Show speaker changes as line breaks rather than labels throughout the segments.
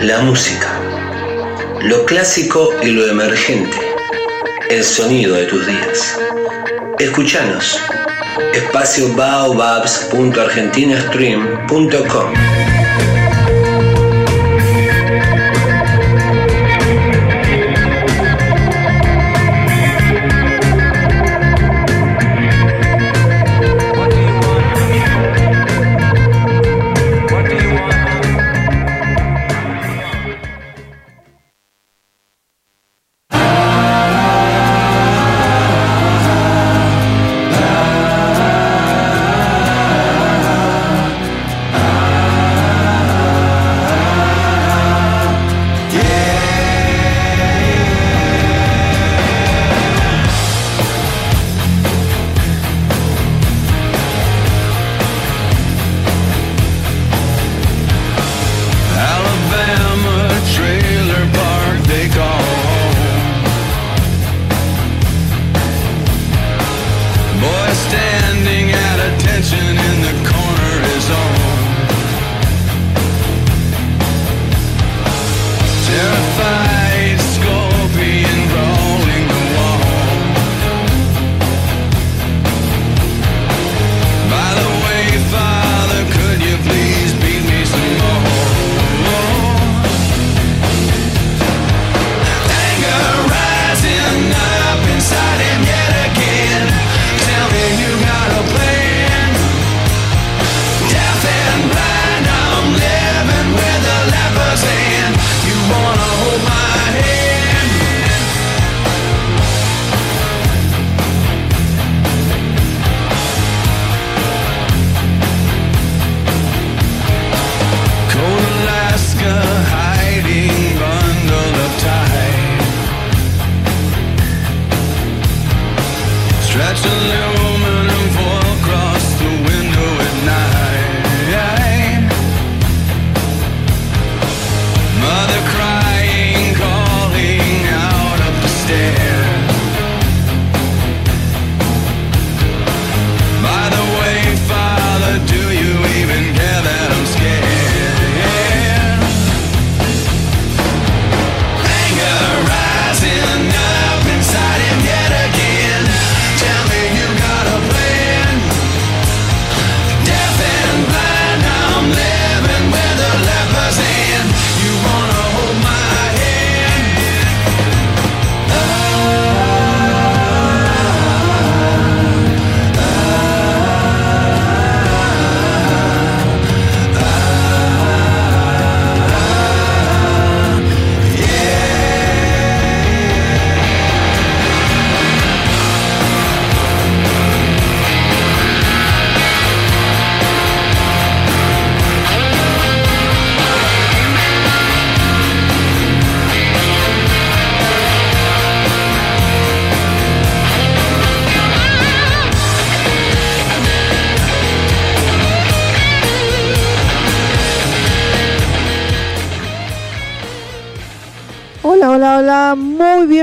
la música, lo clásico y lo emergente, el sonido de tus días. Escuchanos. Espacio baobabs.argentinastream.com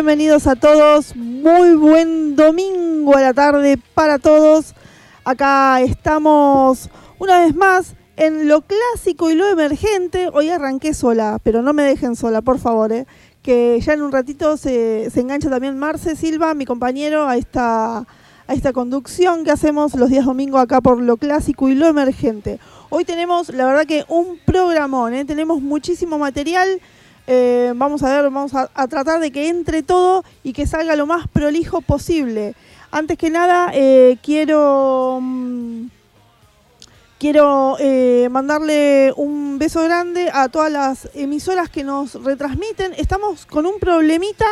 bienvenidos a todos. Muy buen domingo a la tarde para todos. Acá estamos una vez más en lo clásico y lo emergente. Hoy arranqué sola, pero no me dejen sola, por favor. Eh. Que ya en un ratito se, engancha también Marce Silva, mi compañero, a esta, a esta conducción que hacemos los días domingo acá por lo clásico y lo emergente. Hoy tenemos, la verdad que un programón, ¿eh? tenemos muchísimo material. Eh, vamos a ver, vamos a, tratar de que entre todo y que salga lo más prolijo posible. Antes que nada, eh, quiero, mm, quiero eh, mandarle un beso grande a todas las emisoras que nos retransmiten. Estamos con un problemita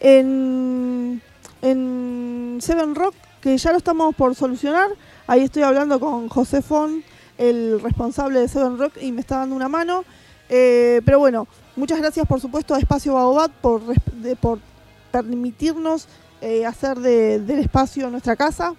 en, en Seven Rock que ya lo estamos por solucionar. Ahí estoy hablando con José Fon, el responsable de Seven Rock, y me está dando una mano. pero bueno, Muchas gracias, por supuesto, a Espacio Baobab por, permitirnos eh, hacer del espacio nuestra casa.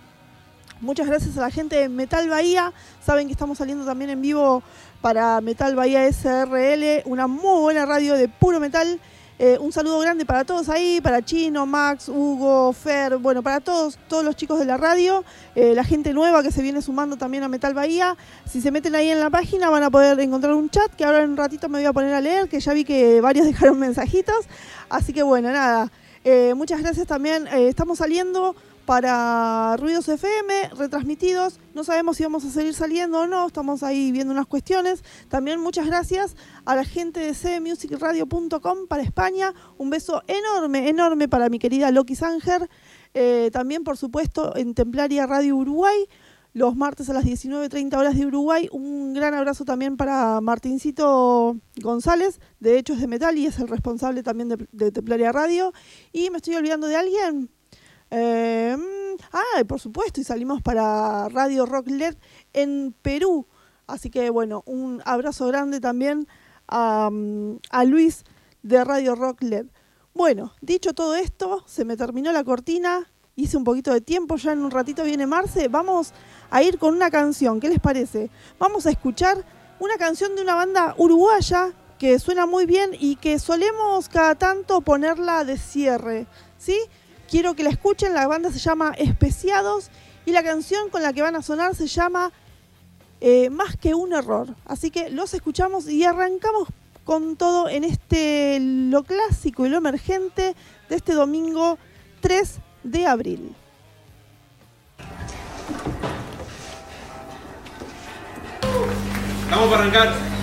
Muchas gracias a la gente de Metal Bahía. Saben que estamos saliendo también en vivo para Metal Bahía SRL, una muy buena radio de puro metal. Eh, un saludo grande para todos ahí, para Chino, Max, Hugo, Fer, bueno, para todos, todos los chicos de la radio, eh, la gente nueva que se viene sumando también a Metal Bahía. Si se meten ahí en la página van a poder encontrar un chat que ahora en un ratito me voy a poner a leer, que ya vi que varios dejaron mensajitos. Así que bueno, nada. Eh, muchas gracias también. estamos saliendo para Ruidos FM, retransmitidos. No sabemos si vamos a seguir saliendo o no, estamos ahí viendo unas cuestiones. También muchas gracias a la gente de cmusicradio.com para España. Un beso enorme, enorme para mi querida Loki Sanger. Eh, también, por supuesto, en Templaria Radio Uruguay, los martes a las 19.30 horas de Uruguay. Un gran abrazo también para Martincito González, de Hechos de Metal, y es el responsable también de, de Templaria Radio. Y me estoy olvidando de alguien. Ah, por supuesto, y salimos para Radio Rock LED en Perú. Así que bueno, un abrazo grande también a, a Luis de Radio Rock LED. Bueno, dicho todo esto, se me terminó la cortina, hice un poquito de tiempo, ya en un ratito viene Marce, vamos a ir con una canción, ¿qué les parece? Vamos a escuchar una canción de una banda uruguaya que suena muy bien y que solemos cada tanto ponerla de cierre, ¿sí? Quiero que la escuchen. La banda se llama Especiados y la canción con la que van a sonar se llama eh, Más que un error. Así que los escuchamos y arrancamos con todo en este lo clásico y lo emergente de este domingo 3 de abril.
Vamos para arrancar.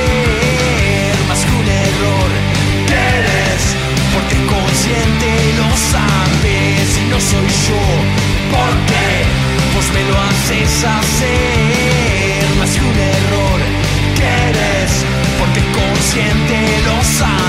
soy yo. ¿Por qué? Pues me lo haces hacer más que un error. ¿Quieres? Porque consciente lo sabes.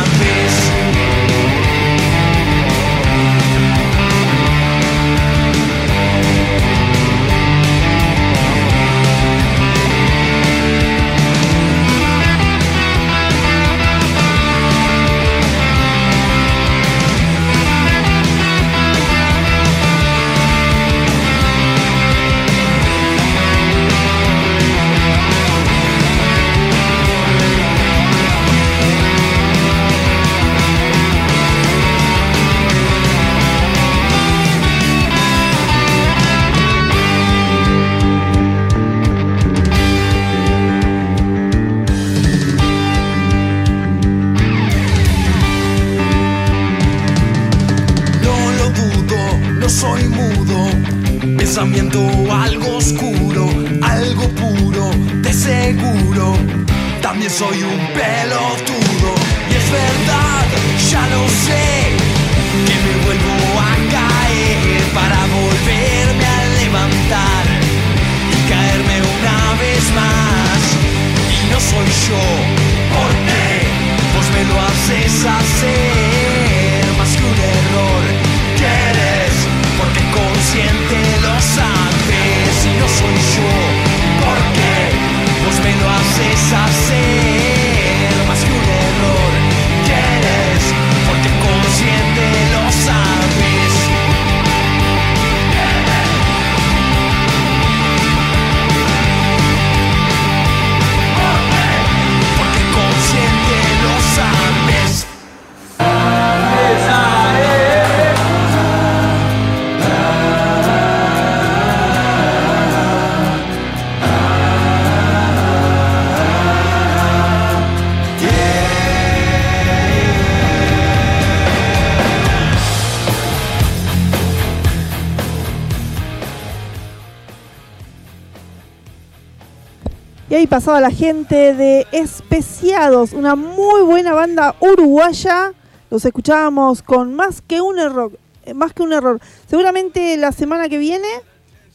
Ahí pasaba la gente de Especiados, una muy buena banda uruguaya. Los escuchábamos con más que un error. eh, más que un error. Seguramente la semana que viene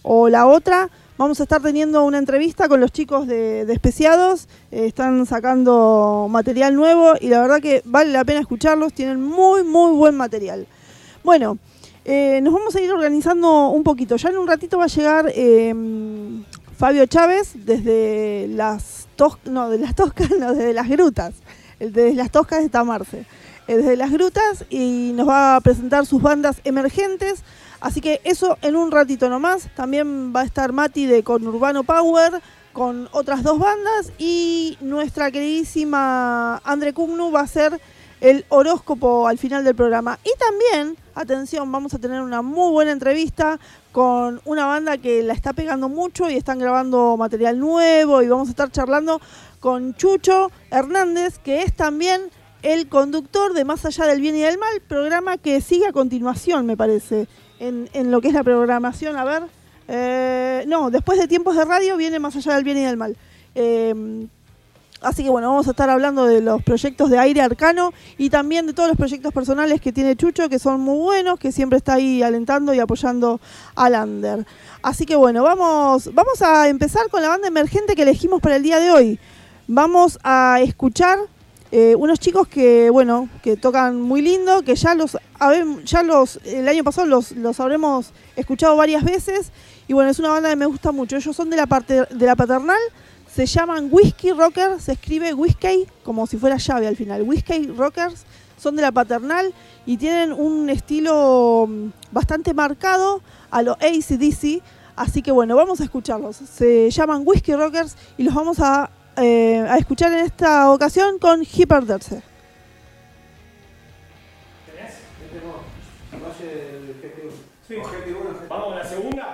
o la otra vamos a estar teniendo una entrevista con los chicos de, Especiados. Eh, están sacando material nuevo y la verdad que vale la pena escucharlos. Tienen muy, muy buen material. Bueno, eh, nos vamos a ir organizando un poquito. Ya en un ratito va a llegar Fabio Chávez desde las tos no, de las toscas, no, desde las grutas. Desde las toscas de Tamarse. Eh, desde las grutas y nos va a presentar sus bandas emergentes. Así que eso en un ratito nomás. También va a estar Mati de Conurbano Power con otras dos bandas y nuestra queridísima Andre Cugnu va a ser el horóscopo al final del programa. Y también, atención, vamos a tener una muy buena entrevista con una banda que la está pegando mucho y están grabando material nuevo y vamos a estar charlando con Chucho Hernández, que es también el conductor de Más allá del bien y del mal, programa que sigue a continuación, me parece, en, en lo que es la programación. A ver, eh, no, después de tiempos de radio viene Más allá del bien y del mal. Eh, Así que bueno, vamos a estar hablando de los proyectos de aire arcano y también de todos los proyectos personales que tiene Chucho, que son muy buenos, que siempre está ahí alentando y apoyando al Under. Así que bueno, vamos, vamos a empezar con la banda emergente que elegimos para el día de hoy. Vamos a escuchar eh, unos chicos que, bueno, que tocan muy lindo, que ya los, ya los, el año pasado los, los habremos escuchado varias veces. Y bueno, es una banda que me gusta mucho. Ellos son de la parte de la paternal, se llaman Whiskey Rockers, se escribe Whiskey como si fuera llave al final. Whiskey Rockers son de la paternal y tienen un estilo mm, bastante marcado a lo ACDC. Así que bueno, vamos a escucharlos. Se llaman Whiskey Rockers y los vamos a, eh, a escuchar en esta ocasión con Hyperderse.
Vamos a la segunda.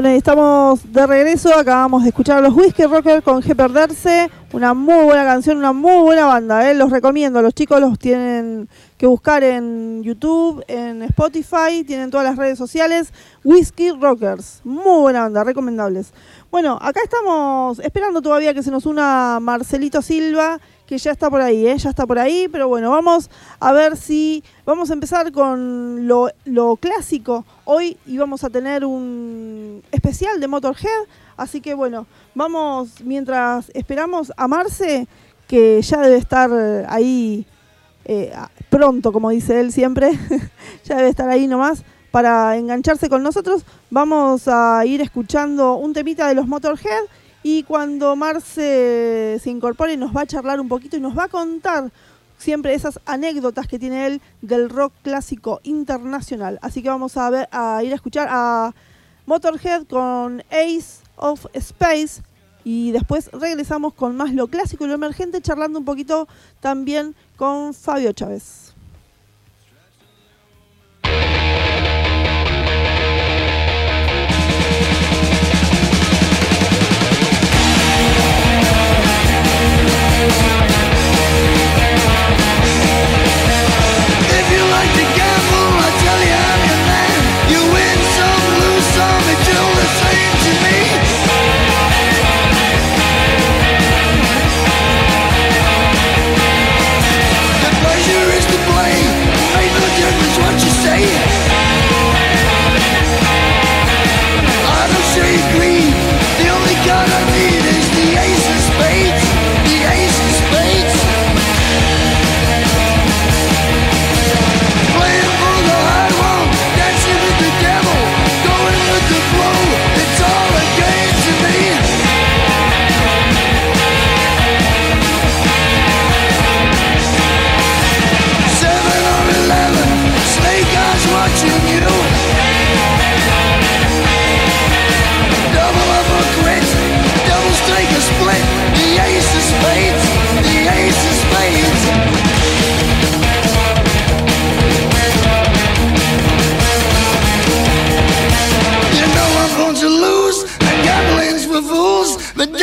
Bueno, estamos de regreso. Acabamos de escuchar a los Whiskey Rockers con G Perderse. Una muy buena canción, una muy buena banda. ¿eh? Los recomiendo. Los chicos los tienen que buscar en YouTube, Spotify. Tienen todas las redes sociales. Whiskey Rockers. Muy buena banda, recomendables. Bueno, acá estamos esperando todavía que se nos una Marcelito Silva, que ya está por ahí, ¿eh? ya está por ahí. Pero bueno, vamos a ver si. Vamos a empezar con lo, clásico. Hoy íbamos a tener un especial de Motorhead. Así que bueno, vamos mientras esperamos a Marce, que ya debe estar ahí eh, pronto, como dice él siempre. ya debe estar ahí nomás para engancharse con nosotros. Vamos a ir escuchando un temita de los Motorhead. Y cuando Marce se incorpore nos va a charlar un poquito y nos va a contar siempre esas anécdotas que tiene él del rock clásico internacional. Así que vamos a, ver, a ir a escuchar a Motorhead con Ace of Space y después regresamos con más lo clásico y lo emergente, charlando un poquito también con Fabio Chávez.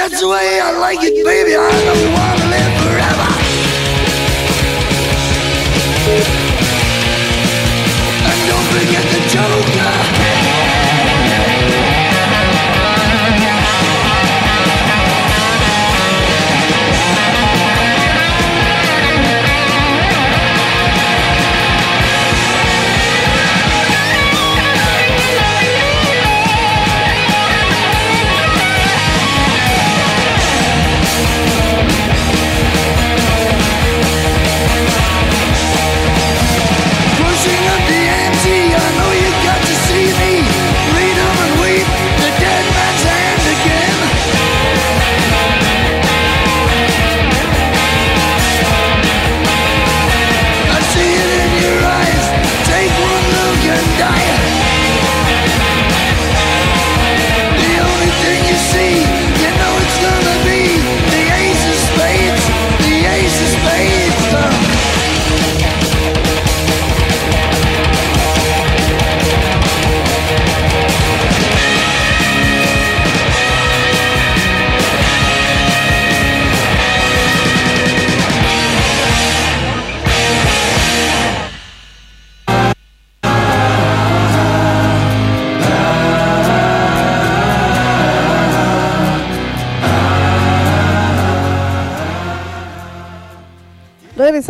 That's the way I like it, baby. I don't want to live forever. And don't forget the joker.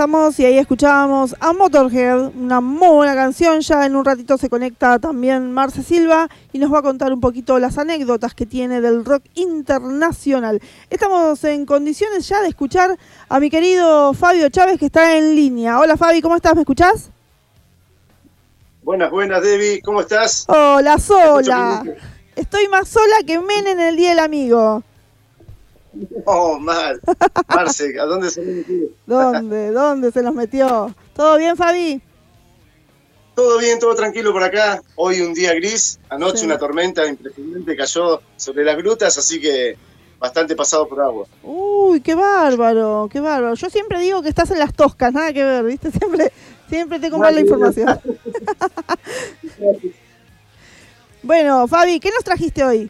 Y ahí escuchábamos a Motorhead, una muy buena canción. Ya en un ratito se conecta también Marce Silva y nos va a contar un poquito las anécdotas que tiene del rock internacional. Estamos en condiciones ya de escuchar a mi querido Fabio Chávez que está en línea. Hola Fabi, ¿cómo estás? ¿Me escuchás?
Buenas, buenas, Debbie, ¿cómo estás?
Hola, sola. Estoy más sola que Menem en el Día del Amigo.
Oh, mal. Marce, ¿a dónde se me metió?
¿Dónde? ¿Dónde se nos metió? ¿Todo bien, Fabi?
Todo bien, todo tranquilo por acá. Hoy un día gris, anoche
Sí.
una tormenta impresionante cayó sobre las grutas, así que bastante pasado por agua.
Uy, qué bárbaro, qué bárbaro. Yo siempre digo que estás en las toscas, nada que ver, ¿viste? Siempre, siempre te compro la información. Bueno, Fabi, ¿qué nos trajiste hoy?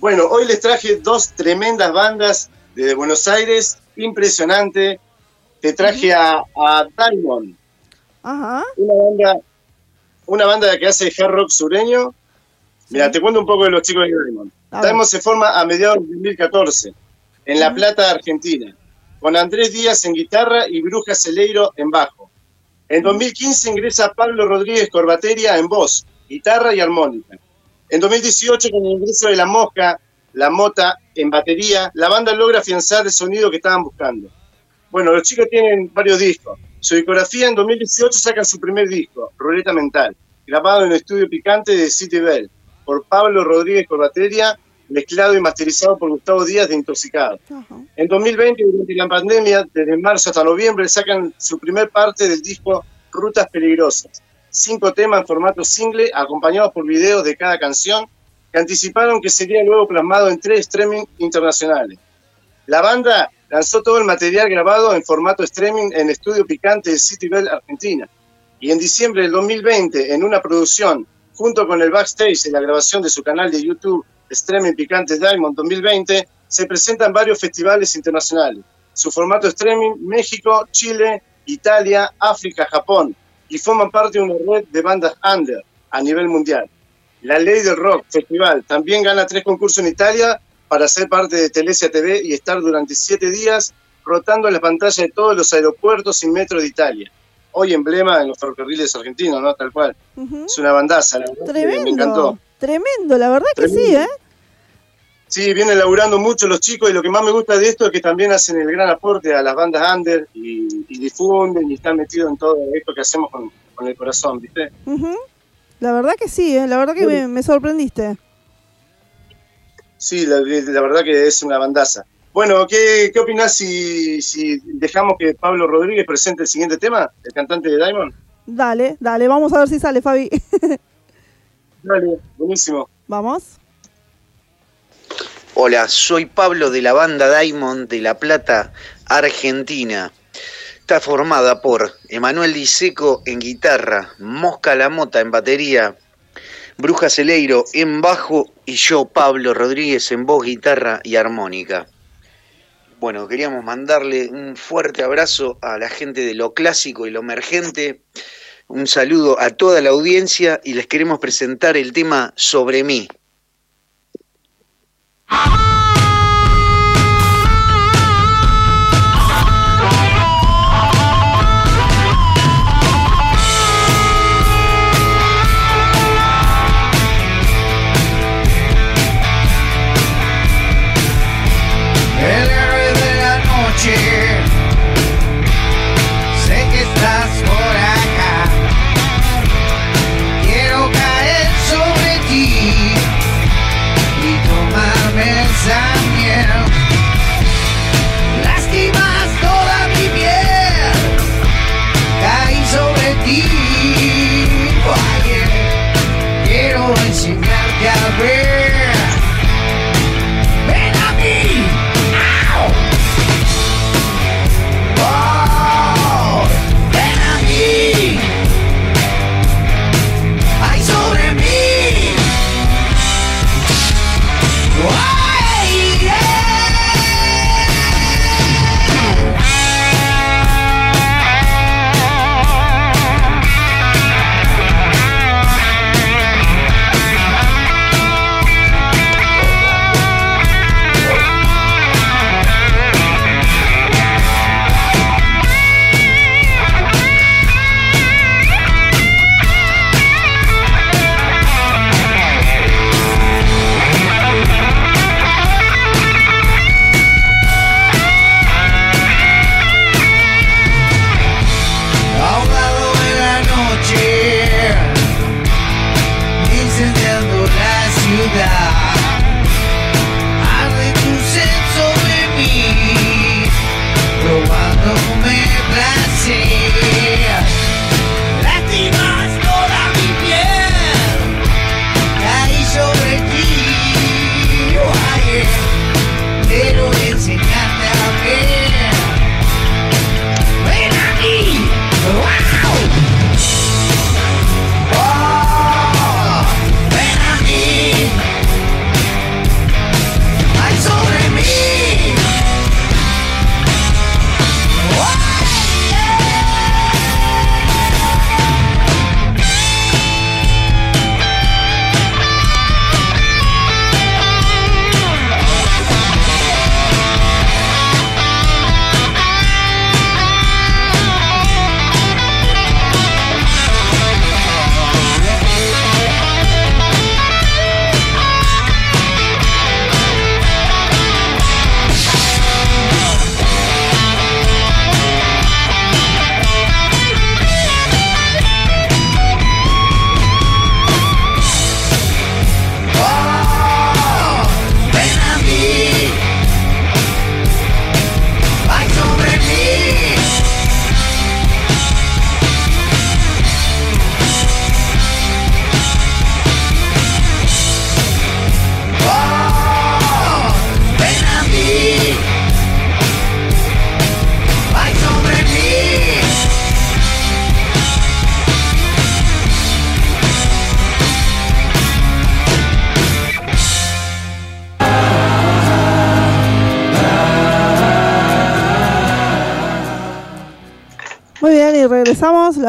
Bueno, hoy les traje dos tremendas bandas de Buenos Aires, impresionante. Te traje a, a Diamond,
Ajá.
una banda, una banda que hace hard rock sureño. Mira,
Sí.
te cuento un poco de los chicos de Diamond.
A ver.
Diamond se forma a mediados de 2014 en La Plata, Argentina, con Andrés Díaz en guitarra y Bruja Celeiro en bajo. En 2015 ingresa Pablo Rodríguez Corbateria en voz, guitarra y armónica. En 2018, con el ingreso de La Mosca, La Mota en batería, la banda logra afianzar el sonido que estaban buscando. Bueno, los chicos tienen varios discos. Su discografía en 2018 sacan su primer disco, Ruleta Mental, grabado en el estudio picante de City Bell, por Pablo Rodríguez Corbateria, mezclado y masterizado por Gustavo Díaz de Intoxicado. En 2020, durante la pandemia, desde marzo hasta noviembre, sacan su primer parte del disco Rutas Peligrosas. Cinco temas en formato single, acompañados por videos de cada canción, que anticiparon que sería luego plasmado en tres streaming internacionales. La banda lanzó todo el material grabado en formato streaming en Estudio Picante de City Bell, Argentina. Y en diciembre del 2020, en una producción, junto con el backstage de la grabación de su canal de YouTube Streaming Picante Diamond 2020, se presentan varios festivales internacionales. Su formato streaming, México, Chile, Italia, África, Japón, y forman parte de una red de bandas under a nivel mundial. La Ley del Rock Festival también gana tres concursos en Italia para ser parte de Telesia TV y estar durante siete días rotando en la pantalla de todos los aeropuertos y metros de Italia. Hoy emblema en los ferrocarriles argentinos, ¿no? Tal cual. Es una bandaza, la verdad que
Tremendo.
me encantó.
Tremendo, la verdad que sí. ¿eh?
Sí, vienen laburando mucho los chicos y lo que más me gusta de esto es que también hacen el gran aporte a las bandas under y, y difunden y están metidos en todo esto que hacemos con, con el corazón, ¿viste?
Ujú. La verdad que sí, ¿eh? La verdad que me, me sorprendiste.
Sí, la, la verdad que es una bandaza. Bueno, ¿qué, qué opinás si, si dejamos que Pablo Rodríguez presente el siguiente tema, el cantante de Diamond?
Dale, dale, vamos a ver si sale, Fabi.
Dale, buenísimo.
vamos.
Hola, soy Pablo de la banda Diamond de La Plata, Argentina. Está formada por Emanuel Diseco en guitarra, Mosca La Mota en batería, Bruja Celeiro en bajo y yo, Pablo Rodríguez, en voz, guitarra y armónica. Bueno, queríamos mandarle un fuerte abrazo a la gente de lo clásico y lo emergente. Un saludo a toda la audiencia y les queremos presentar el tema Sobre mí.
El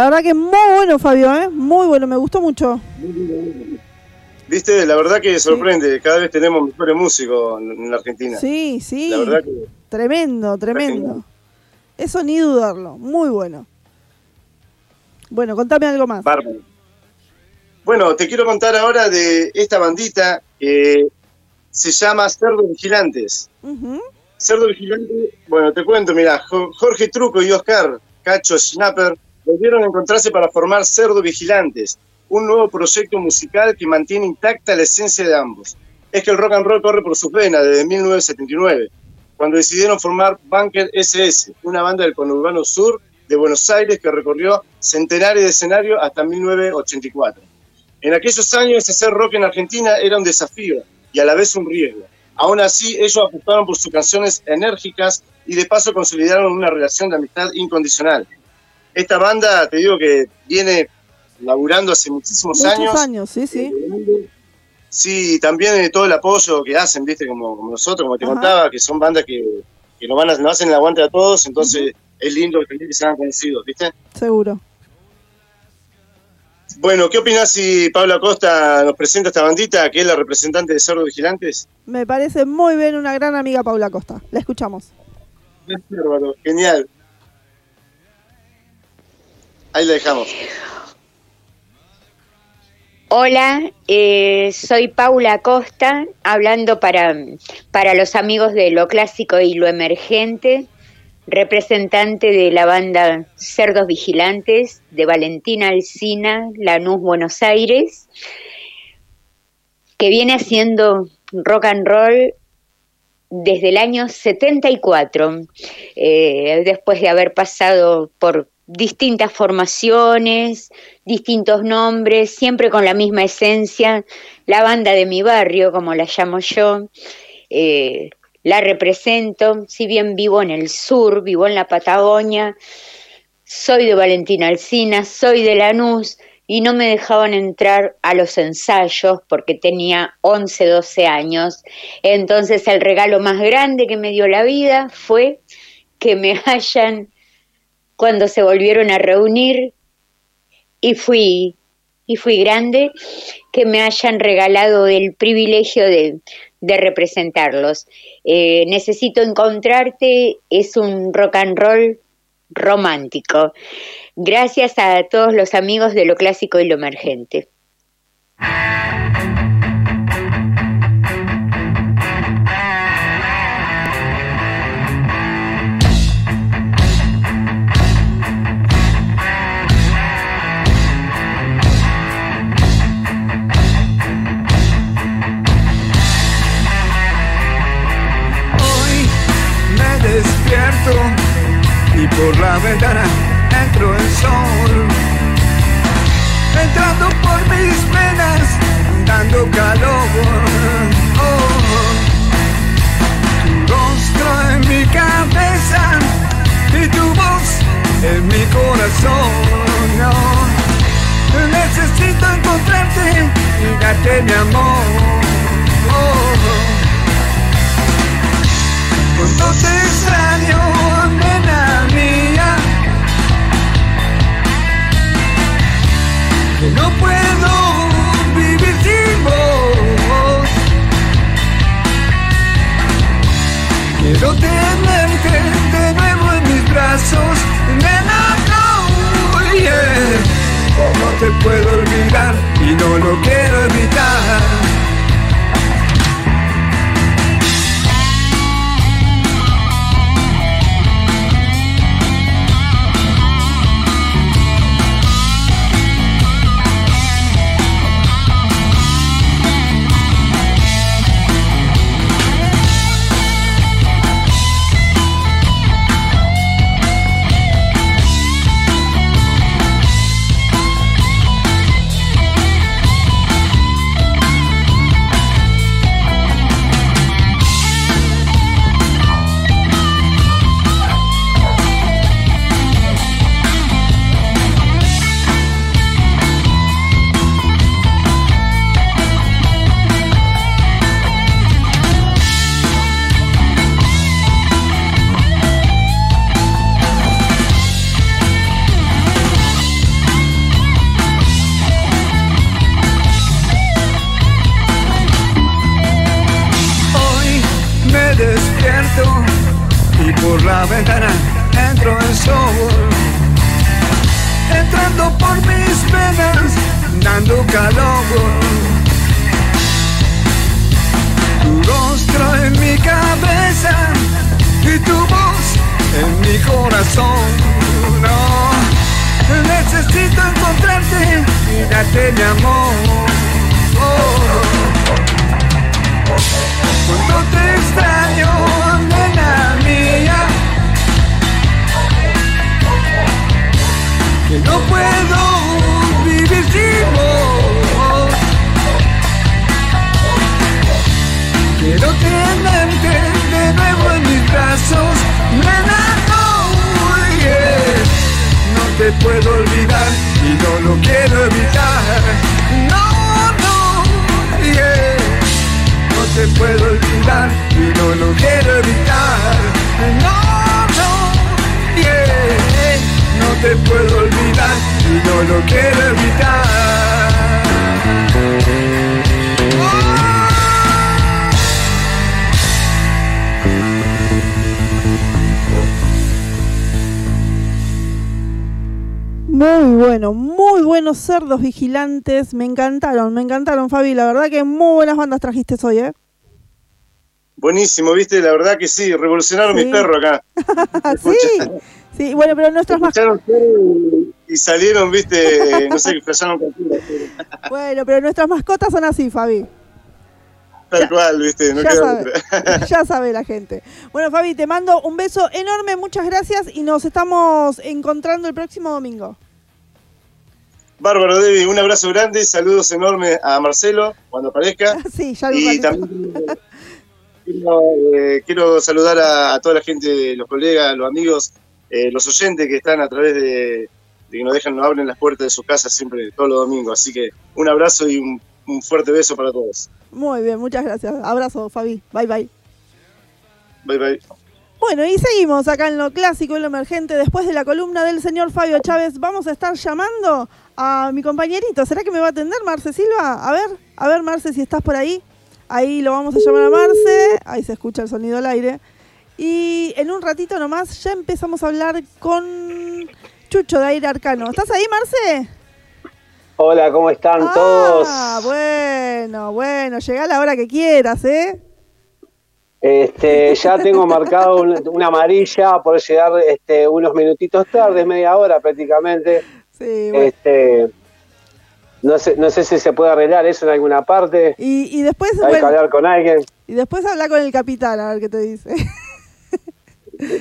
La
verdad que muy bueno, Fabio, ¿eh? Muy bueno, me gustó mucho.
Viste, la verdad que sorprende. Cada vez tenemos mejores músicos en la Argentina.
Sí, sí.
La verdad que
Tremendo, tremendo. Eso ni dudarlo. Muy bueno. Bueno, contame algo más.
bárbaro. Bueno, te quiero contar ahora de esta bandita que se llama Cerdo Vigilantes. Cerdo Vigilante, bueno, te cuento, mira, Jo- Jorge Truco y Oscar Cacho Schnapper volvieron a encontrarse para formar Cerdo Vigilantes, un nuevo proyecto musical que mantiene intacta la esencia de ambos. Es que el rock and roll corre por sus venas desde 1979, cuando decidieron formar Bunker SS, una banda del conurbano sur de Buenos Aires que recorrió centenares de escenarios hasta 1984. En aquellos años hacer rock en Argentina era un desafío y a la vez un riesgo. Aún así, ellos apostaron por sus canciones enérgicas y de paso consolidaron una relación de amistad incondicional. Esta banda, te digo que viene laburando hace muchísimos
Muchos
años.
años, sí, sí.
Sí, también eh, todo el apoyo que hacen, viste, como, como nosotros, como te
Ajá.
contaba, que son bandas que, que nos, van a, nos hacen el aguante a todos, entonces es lindo también que sean conocidos, viste.
Seguro.
Bueno, ¿qué opinás si Pablo Acosta nos presenta esta bandita, que es la representante de Cerdo Vigilantes?
Me parece muy bien una gran amiga Paula Costa. La escuchamos.
Bárbaro, genial. Ahí la dejamos.
Hola, eh, soy Paula Costa, hablando para, para los amigos de lo clásico y lo emergente, representante de la banda Cerdos Vigilantes de Valentina Alsina, Lanús, Buenos Aires, que viene haciendo rock and roll desde el año 74, eh, después de haber pasado por distintas formaciones, distintos nombres, siempre con la misma esencia, la banda de mi barrio, como la llamo yo, eh, la represento, si bien vivo en el sur, vivo en la Patagonia, soy de Valentina Alsina, soy de Lanús, y no me dejaban entrar a los ensayos porque tenía 11, 12 años. Entonces el regalo más grande que me dio la vida fue que me hayan, cuando se volvieron a reunir, y fui, y fui grande, que me hayan regalado el privilegio de, representarlos. Eh, Necesito encontrarte es un rock and roll romántico. Gracias a todos los amigos de lo clásico y lo emergente.
Por la ventana entro el sol. Entrando por mis venas, dando calor. Oh, tu rostro en mi cabeza y tu voz en mi corazón. No. Necesito encontrarte y darte mi amor. Oh, cuando te extraño, nena no puedo vivir sin vos Quiero tenerte de nuevo en mis brazos Nena, no, yeah. ¿Cómo te puedo olvidar? Y no lo quiero evitar
cerdos vigilantes. Me encantaron, me encantaron, Fabi. La verdad que muy buenas bandas trajiste hoy, ¿eh?
Buenísimo, viste, la verdad que sí, revolucionaron
Sí.
mis perros acá.
sí, sí, bueno, pero nuestras más
y salieron, viste, no sé, contigo.
bueno, pero nuestras mascotas son así, Fabi.
Tal cual, viste, no
ya
queda
sabe,
otra.
ya sabe la gente. Bueno, Fabi, te mando un beso enorme, muchas gracias y nos estamos encontrando el próximo domingo.
Bárbaro, Debbie, un abrazo grande, saludos enormes a Marcelo cuando aparezca.
Sí, ya lo
Y también quiero, eh, quiero saludar a, a toda la gente, los colegas, los amigos, eh, los oyentes que están a través de, de que nos dejan, nos abren las puertas de su casa siempre, todos los domingos. Así que un abrazo y un, un fuerte beso para todos.
Muy bien, muchas gracias. Abrazo, Fabi. Bye, bye.
Bye bye.
Bueno, y seguimos acá en lo clásico y lo emergente. Después de la columna del señor Fabio Chávez, vamos a estar llamando a mi compañerito. ¿Será que me va a atender Marce Silva? A ver, a ver, Marce, si estás por ahí. Ahí lo vamos a llamar a Marce. Ahí se escucha el sonido al aire. Y en un ratito nomás ya empezamos a hablar con Chucho de Aire Arcano. ¿Estás ahí, Marce?
Hola, ¿cómo están todos?
Ah, bueno, bueno, llega a la hora que quieras, ¿eh?
Este, ya tengo marcado un- una amarilla por llegar este, unos minutitos tarde, media hora prácticamente.
Sí, bueno.
Este, no sé, no sé si se puede arreglar eso en alguna parte.
Y, y después,
Hay que hablar con alguien.
y después habla con el capitán a ver qué te dice.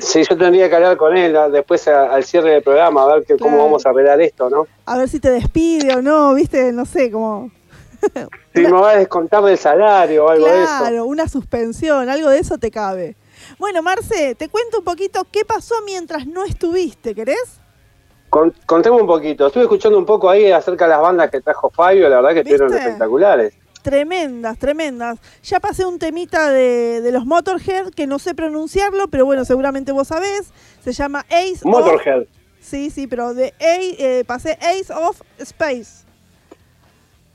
Sí, yo tendría que hablar con él después a- al cierre del programa, a ver que, cómo vamos a arreglar esto, ¿no?
A ver si te despide o no, viste, no sé, como...
Si me va a descontar del salario o algo de eso.
Claro, una suspensión, algo de eso te cabe. Bueno, Marce, te cuento un poquito qué pasó mientras no estuviste, ¿querés?
Con- contemos un poquito. Estuve escuchando un poco ahí acerca de las bandas que trajo Fabio, la verdad que estuvieron
¿Viste?
espectaculares.
Tremendas, tremendas. Ya pasé un temita de, de los Motorhead, que no sé pronunciarlo, pero bueno, seguramente vos sabés. Se llama Ace of...
Motorhead.
Sí, sí, pero de A, eh, pasé Ace of Space.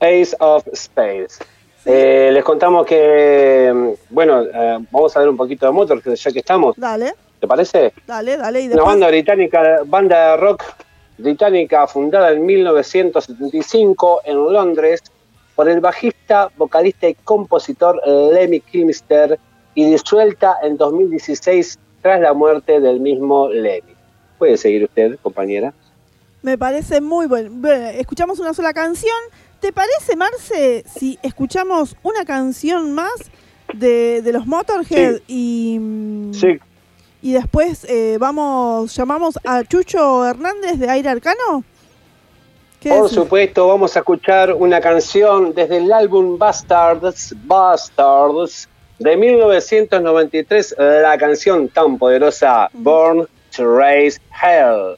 Ace of Space. Eh, les contamos que, mm, bueno, eh, vamos a ver un poquito de Motorhead ya que estamos,
Dale,
¿te parece?
dale, dale. Y
Una
después...
banda británica, banda de rock británica fundada en 1975 en Londres por el bajista, vocalista y compositor Lemmy Kilmister y disuelta en 2016 tras la muerte del mismo Lemmy. Puede seguir usted, compañera.
Me parece muy bueno. Bueno, escuchamos una sola canción. ¿Te parece, Marce, si escuchamos una canción más de, de los Motorhead y, mm,
Sí,
y después eh, vamos, llamamos a Chucho Hernández de Aire Arcano? ¿Qué
Por
decís?
supuesto, vamos a escuchar una canción desde el álbum Bastards, Bastards, de 1993, la canción tan poderosa Born to Raise Hell.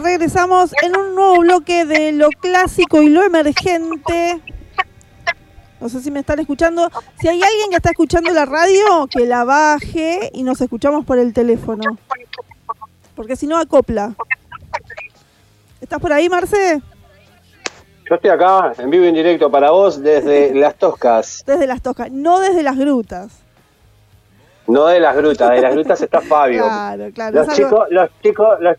regresamos en un nuevo bloque de lo clásico y lo emergente. No sé si me están escuchando. Si hay alguien que está escuchando la radio, que la baje y nos escuchamos por el teléfono. Porque si no, acopla. ¿Estás por ahí, Marce?
Yo estoy acá, en vivo y en directo para vos desde Las Toscas.
Desde Las Toscas, no desde las grutas.
No de las grutas, de las grutas está Fabio.
Claro, claro.
Los chicos, los chicos, los,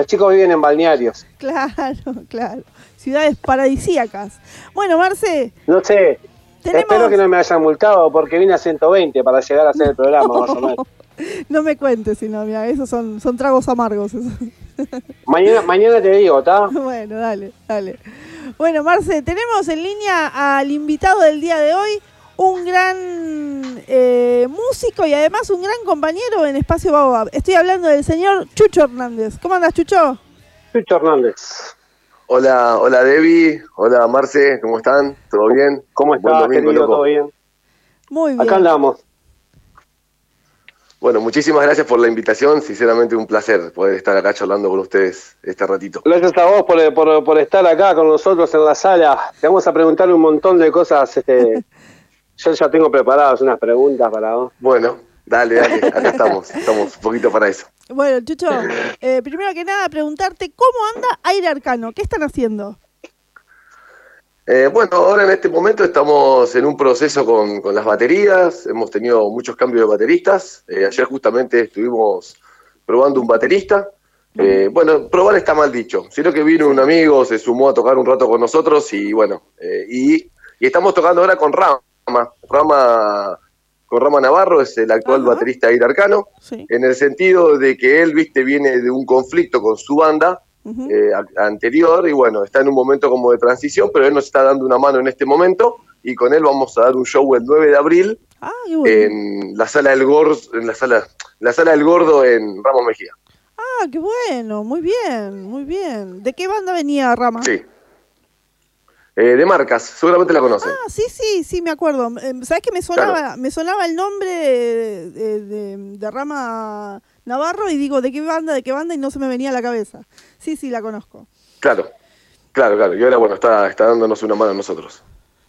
los chicos viven en balnearios.
Claro, claro. Ciudades paradisíacas. Bueno, Marce,
No sé,
Tenemos-
espero que no me hayan multado porque vine a 120 para llegar a hacer el programa, más o menos.
no me cuentes, sino, mira, esos son, son tragos amargos. esos.
Mañana, mañana te digo, ¿está?
bueno, dale, dale. Bueno, Marce, tenemos en línea al invitado del día de hoy, un gran eh, músico y además un gran compañero en Espacio Baobab. Estoy hablando del señor Chucho Hernández. ¿Cómo andas, Chucho?
Chucho Hernández.
Hola, hola Debbie, hola Marce, ¿cómo están? ¿Todo bien?
¿Cómo estás, querido?
loco.
¿Todo bien?
Muy bien.
Acá andamos.
Bueno, muchísimas gracias por la invitación, sinceramente un placer poder estar acá charlando con ustedes este ratito.
Gracias a vos por, por, por estar acá con nosotros en la sala. Te vamos a preguntar un montón de cosas. Este, yo ya tengo preparadas unas preguntas para vos.
Bueno, dale, dale, acá estamos, estamos un poquito para eso.
Bueno, Chucho, eh, primero que nada, preguntarte cómo anda Aire Arcano. ¿Qué están haciendo?
Eh, bueno, ahora en este momento estamos en un proceso con, con las baterías, hemos tenido muchos cambios de bateristas, Eh, ayer justamente estuvimos probando un baterista, Eh, bueno, probar está mal dicho, sino que vino un amigo, se sumó a tocar un rato con nosotros y bueno, eh, y, y estamos tocando ahora con Rama, Rama, con Rama Navarro, es el actual
Ajá.
baterista de Arcano,
Sí.
en el sentido de que él, viste, viene de un conflicto con su banda, eh, a- anterior y bueno, está en un momento como de transición, pero él nos está dando una mano en este momento y con él vamos a dar un show el 9 de abril
Ah, bueno.
en la sala del Gordo, en la sala, la sala del Gordo en Ramos Mejía.
Ah, qué bueno. Muy bien, muy bien. ¿De qué banda venía Rama?
Sí. Eh, de marcas, seguramente la conocen.
Ah, sí, sí, sí, me acuerdo. Eh, ¿Sabes que me sonaba, me sonaba el nombre de- de Rama Navarro y digo, ¿de qué banda, de qué banda? Y no se me venía a la cabeza. Sí, sí, la conozco.
Claro, claro, claro. Y ahora, bueno, está, está dándonos una mano a nosotros.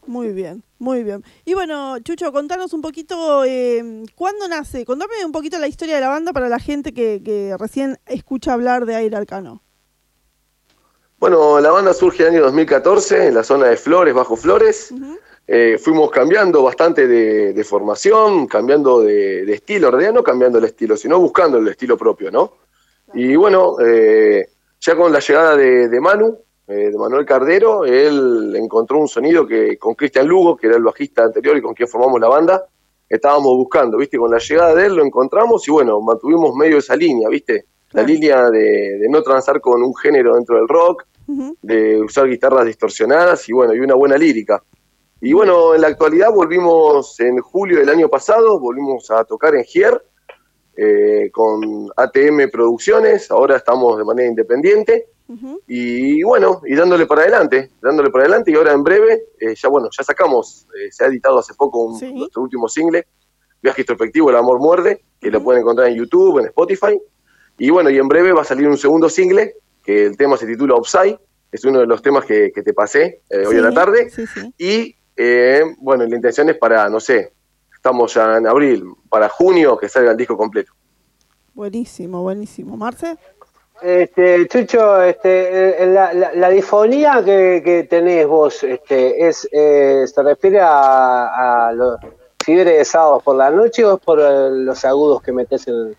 Muy bien, muy bien. Y bueno, Chucho, contanos un poquito, eh, ¿cuándo nace? Contame un poquito la historia de la banda para la gente que, que recién escucha hablar de Aire Arcano.
Bueno, la banda surge en el año 2014 en la zona de Flores, Bajo Flores. Eh, fuimos cambiando bastante de, de formación, cambiando de, de estilo, en realidad no cambiando el estilo, sino buscando el estilo propio, ¿no? Y bueno, eh, ya con la llegada de, de Manu, eh, de Manuel Cardero, él encontró un sonido que con Cristian Lugo, que era el bajista anterior y con quien formamos la banda, estábamos buscando, ¿viste? Con la llegada de él lo encontramos y bueno, mantuvimos medio esa línea, ¿viste? La línea de, de no transar con un género dentro del rock, De usar guitarras distorsionadas y bueno, y una buena lírica. Y bueno, en la actualidad volvimos en julio del año pasado, volvimos a tocar en Gier eh, con ATM Producciones, ahora estamos de manera independiente. Y bueno, y dándole para adelante, dándole para adelante. Y ahora en breve, eh, ya bueno, ya sacamos, eh, se ha editado hace poco un-
Sí.
nuestro último single, Viaje Introspectivo, El Amor Muerde, que lo pueden encontrar en YouTube, en Spotify, y bueno, y en breve va a salir un segundo single, que el tema se titula Upside, es uno de los temas que, que te pasé eh, hoy a la
Sí,
tarde,
Sí, sí.
y eh, bueno, la intención es para, no sé, estamos ya en abril, para junio que salga el disco completo.
Buenísimo, buenísimo. ¿Marce?
Este, Chucho, este, eh, la, la, la difonía que, que tenés vos, este, es, eh, ¿se refiere a, a los fiebres de sábados por la noche o es por eh, los agudos que metes en,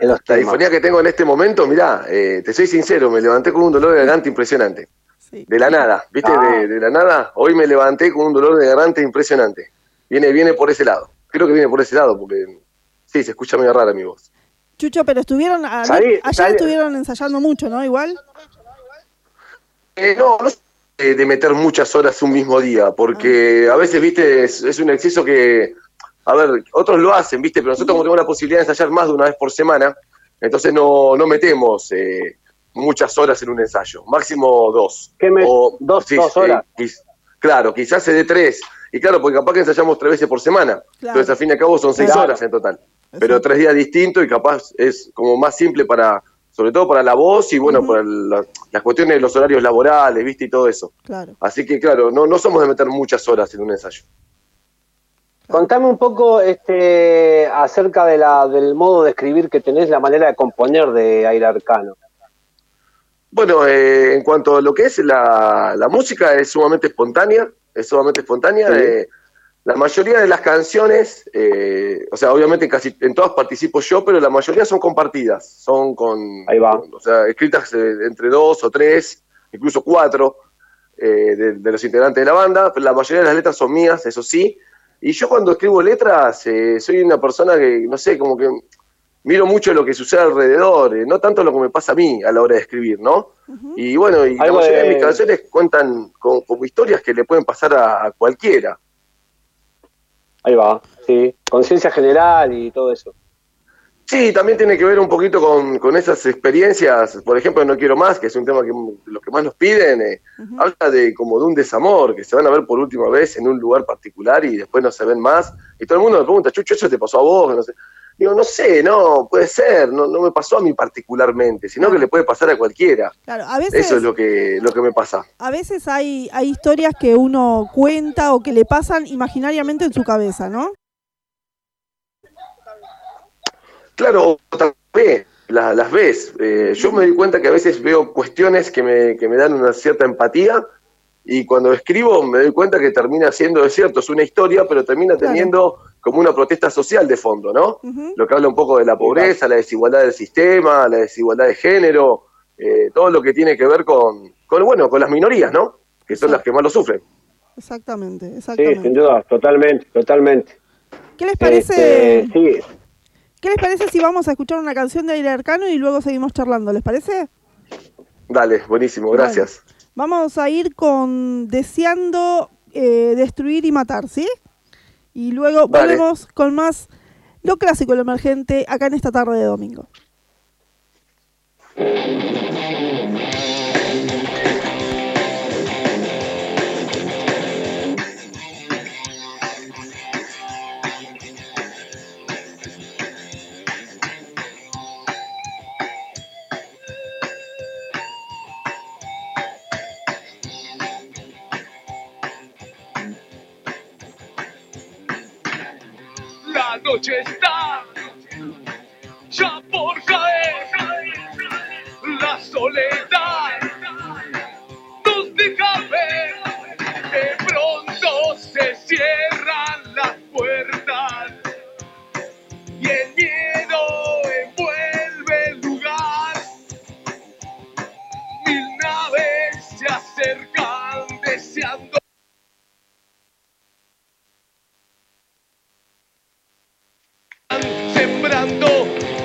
en los
La
temas?
difonía que tengo en este momento, mirá, eh, te soy sincero, me levanté con un dolor de garganta impresionante.
Sí.
De la nada, ¿viste?
Ah.
De, de la nada, hoy me levanté con un dolor de garganta impresionante. Viene, viene por ese lado. Creo que viene por ese lado, porque sí, se escucha medio rara mi voz.
Chucho, pero estuvieron, a-
Salí-
ayer
salí-
estuvieron ensayando mucho, ¿no? Igual.
Eh, no, no sé de meter muchas horas un mismo día, porque a veces, viste, es, es un exceso que, a ver, otros lo hacen, viste, pero nosotros como tenemos la posibilidad de ensayar más de una vez por semana, entonces no, no metemos eh, muchas horas en un ensayo, máximo dos.
¿Qué me- dos- dos horas?
quiz- claro, quizás se dé tres, y claro, porque capaz que ensayamos tres veces por semana,
Claro.
entonces al fin y al cabo son seis
Claro.
horas en total, pero tres días distintos y capaz es como más simple para, sobre todo para la voz y bueno, para la- las cuestiones de los horarios laborales, viste, y todo eso.
Claro.
Así que claro, no, no somos de meter muchas horas en un ensayo.
Contame un poco este, acerca de la, del modo de escribir que tenés, la manera de componer de Aire Arcano.
Bueno, eh, en cuanto a lo que es la, la música, es sumamente espontánea, es sumamente espontánea.
Sí.
eh, la mayoría de las canciones, eh, o sea, obviamente casi en todas participo yo, pero la mayoría son compartidas, son con,
Ahí va.
con- o sea, escritas entre dos o tres, incluso cuatro de, de los integrantes de la banda, pero la mayoría de las letras son mías, eso sí, y yo cuando escribo letras eh, soy una persona que, no sé, como que miro mucho lo que sucede alrededor, eh, no tanto lo que me pasa a mí a la hora de escribir, ¿no? Y bueno, y la mayoría de mis canciones cuentan con- como historias que le pueden pasar a- a cualquiera.
Ahí va, sí. Conciencia general y todo eso.
Sí, también tiene que ver un poquito con, con esas experiencias. Por ejemplo, No Quiero Más, que es un tema que los que más nos piden, eh, habla de como de un desamor, que se van a ver por última vez en un lugar particular y después no se ven más. Y todo el mundo me pregunta, Chucho, ¿eso te pasó a vos? No sé. Digo, no sé, no, puede ser, no, no me pasó a mí particularmente, sino que le puede pasar a cualquiera.
Claro, a veces,
Eso es lo que, lo que me pasa.
a veces hay, hay historias que uno cuenta o que le pasan imaginariamente en su cabeza, ¿no?
Claro, tal vez la- las ves. Eh, yo me doy cuenta que a veces veo cuestiones que me, que me dan una cierta empatía y cuando escribo me doy cuenta que termina siendo, es cierto, es una historia, pero termina
Claro.
teniendo como una protesta social de fondo, ¿no? Lo que habla un poco de la pobreza, la desigualdad del sistema, la desigualdad de género, eh, todo lo que tiene que ver con, con, bueno, con las minorías, ¿no? Que son las que más lo sufren.
Exactamente,
Sí,
exactamente.
sin duda, totalmente, totalmente.
¿Qué les parece?
Este, sí,
¿Qué les parece si vamos a escuchar una canción de Aire Arcano y luego seguimos charlando? ¿Les parece?
Dale, buenísimo, gracias.
Vamos a ir con Deseando eh, Destruir y Matar, ¿sí? Y luego
Dale.
volvemos con más lo clásico, lo emergente, acá en esta tarde de domingo.
Noche está ya por caer. La soledad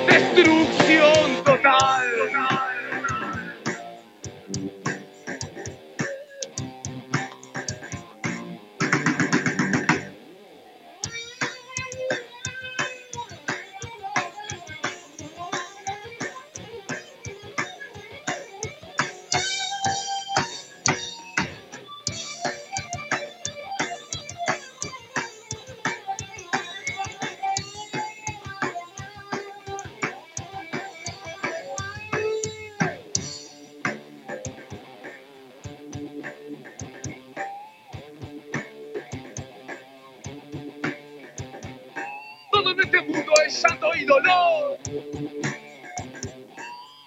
destrucción total. Este mundo es llanto y dolor.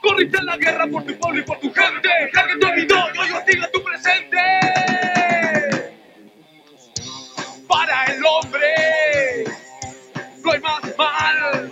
Corriste en la guerra por tu pueblo y por tu gente. Carga tu olvido y hoy hostiga tu presente. Para el hombre no hay más mal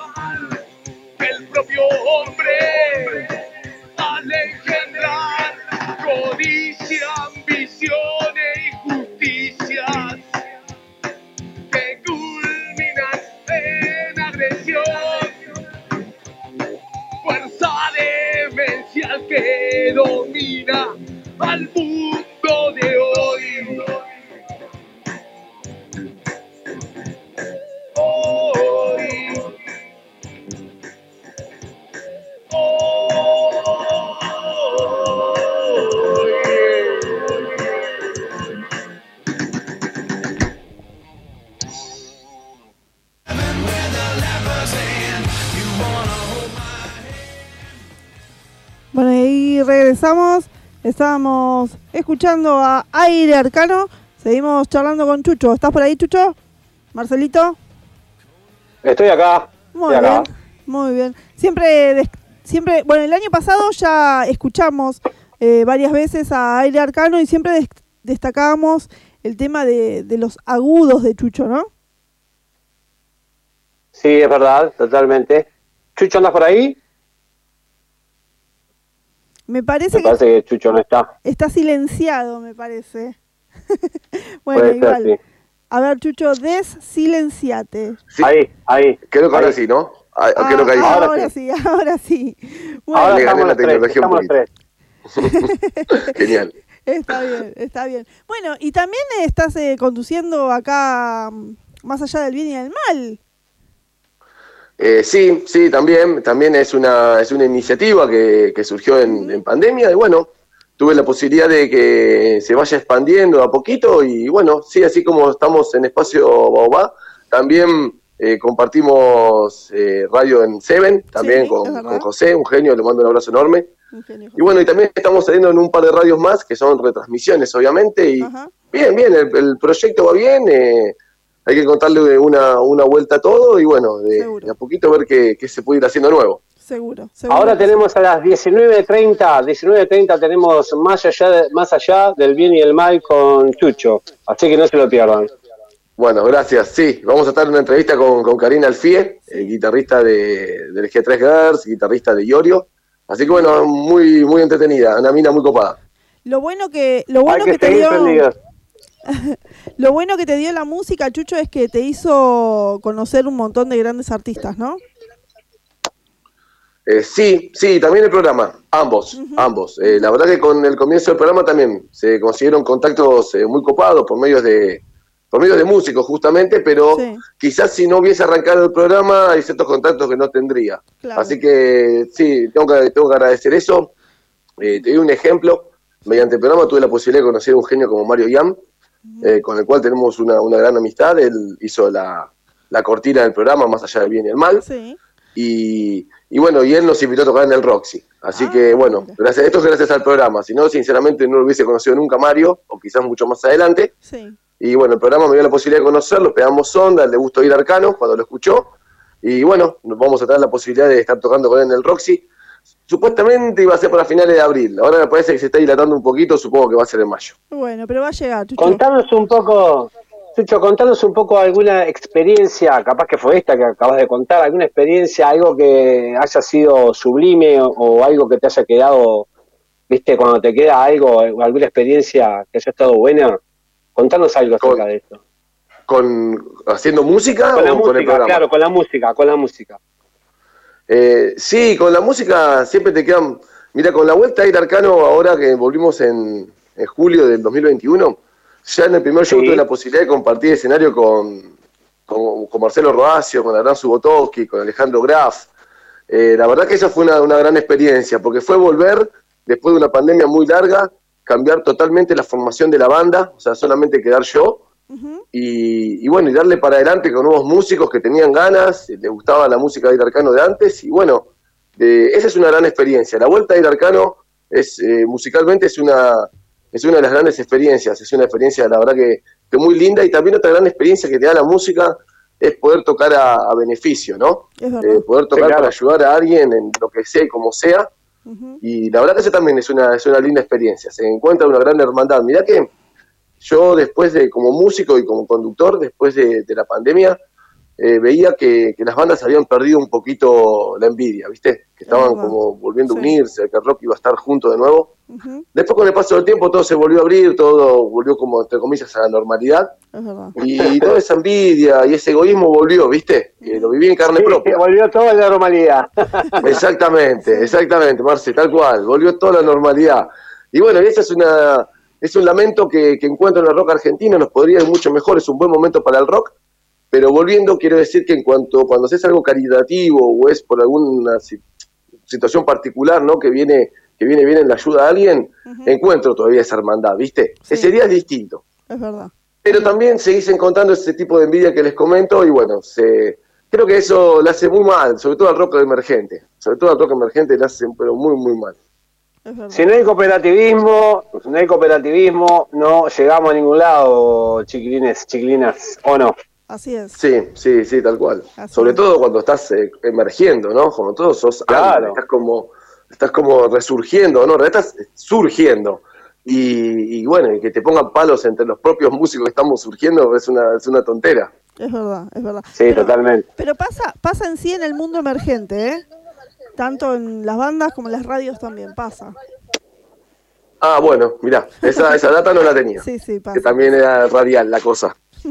regresamos. Estábamos escuchando a Aire Arcano. Seguimos charlando con Chucho. ¿Estás por ahí, Chucho? Marcelito.
estoy acá.
Muy
estoy
bien,
acá.
muy bien. Siempre, siempre, bueno, el año pasado ya escuchamos eh, varias veces a Aire Arcano y siempre des- destacábamos el tema de, de los agudos de Chucho, ¿no?
Sí, es verdad, totalmente. Chucho, ¿andas por ahí?
Me parece
Me
que
parece que Chucho no está.
está silenciado, me parece. bueno,
Puede ser,
igual.
sí.
A ver, Chucho, desilenciate.
Sí,
Ahí, ahí.
creo que ahora sí, ¿no? Ah,
Ah,
creo que ahí sí.
ahora,
Ahora
sí. ahora sí. Bueno,
Ahora
Le gané
estamos
la tecnología un poquito. Genial.
está bien, está bien. Bueno, y también estás eh, conduciendo acá mm, más allá del bien y del mal.
Eh, sí, sí, también, también es una, es una iniciativa que, que surgió en, en pandemia y bueno, tuve la posibilidad de que se vaya expandiendo a poquito y bueno, sí, así como estamos en Espacio Baobá, también eh, compartimos eh, radio en Seven, también
Sí,
con, José, un genio, le mando un abrazo enorme. Y bueno, y también estamos saliendo en un par de radios más, que son retransmisiones, obviamente, y
Ajá.
bien, bien, el, el proyecto va bien, eh, hay que contarle una, una vuelta a todo y bueno, de, a poquito ver qué, qué se puede ir haciendo nuevo.
Seguro, seguro.
Ahora tenemos a las 19.30, 19.30 tenemos más allá, de- más allá del bien y el mal con Chucho, así que no se lo pierdan.
Bueno, gracias. Sí, vamos a estar en una entrevista con, con Karina Alfie, el guitarrista de, del G3 Girls, guitarrista de Iorio. Así que bueno, muy, muy entretenida, una mina muy copada.
Lo bueno que, lo bueno
Hay
que,
que
te dio. lo bueno que te dio la música, Chucho, es que te hizo conocer un montón de grandes artistas, ¿no?
Eh, sí, sí, también el programa, ambos, ambos. Eh, la verdad que con el comienzo del programa también se consiguieron contactos eh, muy copados por medios de por medios de músicos justamente, pero
Sí.
quizás si no hubiese arrancado el programa hay ciertos contactos que no tendría.
Claro.
Así que sí, tengo que, tengo que agradecer eso. Eh, te doy un ejemplo. Mediante el programa tuve la posibilidad de conocer a un genio como Mario Yam, eh, con el cual tenemos una, una gran amistad. Él hizo la, la cortina del programa, Más allá del bien y el mal.
Sí.
Y, y bueno, y él nos invitó a tocar en el Roxy. Así
Ah,
que bueno,
mira.
gracias, esto es gracias al programa. Si no, sinceramente no lo hubiese conocido nunca Mario, o quizás mucho más adelante.
Sí.
Y bueno, el programa me dio la posibilidad de conocerlo, pegamos onda, le gustó ir Arcano cuando lo escuchó. Y bueno, nos vamos a tener la posibilidad de estar tocando con él en el Roxy. Supuestamente iba a ser para finales de abril. Ahora me parece que se está dilatando un poquito, supongo que va a ser en mayo.
Bueno, pero va a llegar, Chucho.
Contanos un poco, Chucho, contanos un poco alguna experiencia, capaz que fue esta que acabas de contar, alguna experiencia, algo que haya sido sublime o, o algo que te haya quedado, viste, cuando te queda algo, alguna experiencia que haya estado buena. Contanos algo acerca
Con-
de esto.
¿Con ¿Haciendo música
Con la
o con el
música,
programa?
claro, con la música, con la música.
Eh, sí, con la música siempre te quedan. Mira, con la vuelta a ir Arcano, ahora que volvimos en, en julio del 2021, ya en el primer show
Sí.
tuve la posibilidad de compartir escenario con, con, con Marcelo Roacio, con Adán Subotovsky, con Alejandro Graf. Eh, la verdad que esa fue una, una gran experiencia, porque fue volver, después de una pandemia muy larga, cambiar totalmente la formación de la banda, o sea, solamente quedar yo. Y, y bueno, y darle para adelante con nuevos músicos que tenían ganas, les gustaba la música de Ir Arcano de antes, y bueno, eh, esa es una gran experiencia. La vuelta a Ir Arcano es, eh, musicalmente es una, es una de las grandes experiencias, es una experiencia, la verdad que, que muy linda, y también otra gran experiencia que te da la música es poder tocar a, a beneficio, ¿no? Eh, poder tocar
claro.
para ayudar a alguien en lo que sea y como sea, y la verdad que eso también es una, es una linda experiencia, se encuentra una gran hermandad. Mirá que yo después de, como músico y como conductor, después de, de la pandemia, eh, veía que, que las bandas habían perdido un poquito la envidia, ¿viste? Que estaban como volviendo a
Sí.
unirse, que el rock iba a estar junto de nuevo.
Ujú.
Después con el paso del tiempo todo se volvió a abrir, todo volvió como, entre comillas, a la normalidad. Y toda esa envidia y ese egoísmo volvió, ¿viste? Que lo viví en carne
Sí,
propia.
volvió todo a la normalidad.
Exactamente, exactamente, Marce, tal cual. Volvió toda la normalidad. Y bueno, y esa es una es un lamento que, que encuentro en el rock argentino, nos podría ir mucho mejor, es un buen momento para el rock, pero volviendo quiero decir que en cuanto cuando haces algo caritativo o es por alguna si- situación particular, ¿no? que viene que viene bien en la ayuda a alguien, encuentro todavía esa hermandad, ¿viste?
Sí.
Ese día es distinto.
Es verdad.
Pero también seguís encontrando ese tipo de envidia que les comento y bueno, se, creo que eso le hace muy mal, sobre todo al rock emergente. Sobre todo al rock emergente le hace pero muy, muy mal.
Si no hay cooperativismo, si no hay cooperativismo, no llegamos a ningún lado, chiquilines, chiquilinas, ¿o no?
Así es.
Sí, sí, sí, tal cual.
Así
sobre
es.
todo cuando estás eh, emergiendo, ¿no? Como todos sos
Claro.
alma, estás como estás como resurgiendo, ¿no? Estás surgiendo. y, y bueno, y que te pongan palos entre los propios músicos que estamos surgiendo es una, es una tontera.
Es verdad, es verdad.
Sí, totalmente.
Pero pasa, pasa en sí en el mundo emergente, ¿eh? Tanto en las bandas como en las radios también pasa.
Ah, bueno, mirá, esa, esa data no la tenía.
Sí, sí, pasa.
Que también era radial la cosa.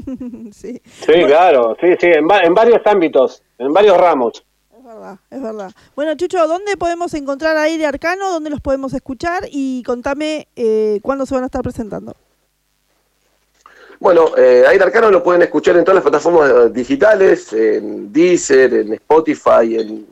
sí,
Sí, claro, sí, sí, en, va- en varios ámbitos, en varios ramos.
es verdad, es verdad. Bueno, Chucho, ¿dónde podemos encontrar a Aire Arcano? ¿Dónde los podemos escuchar? Y contame eh, cuándo se van a estar presentando.
Bueno, eh, Aire Arcano lo pueden escuchar en todas las plataformas eh, digitales, en Deezer, en Spotify, en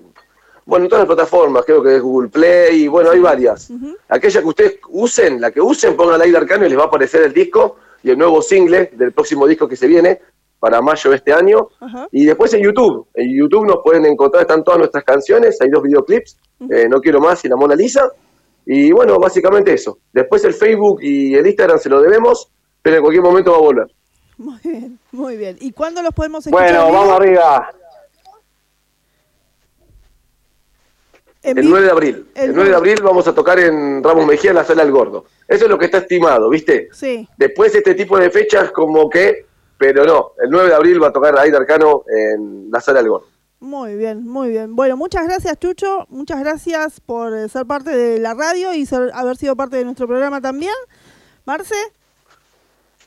bueno, en todas las plataformas, creo que es Google Play, y bueno, hay varias. Aquella que ustedes usen, la que usen, pongan Aire Arcano y les va a aparecer el disco y el nuevo single del próximo disco que se viene para mayo de este año. Y después en YouTube, en YouTube nos pueden encontrar, están todas nuestras canciones, hay dos videoclips, eh, No Quiero Más y La Mona Lisa. Y bueno, básicamente eso. Después el Facebook y el Instagram se lo debemos, pero en cualquier momento va a volver.
Muy bien, muy bien. ¿Y cuándo los podemos escuchar?
Bueno, vamos arriba.
El
vivo.
9 de abril.
El
El 9 de abril vamos a tocar en Ramos Mejía en la Sala del Gordo. Eso es lo que está estimado, ¿viste?
Sí,
Después este tipo de fechas como que, pero no, el 9 de abril va a tocar Aida Arcano en la Sala del Gordo.
muy bien, muy bien. Bueno, muchas gracias, Chucho. Muchas gracias por eh, ser parte de la radio y ser- haber sido parte de nuestro programa también. Marce,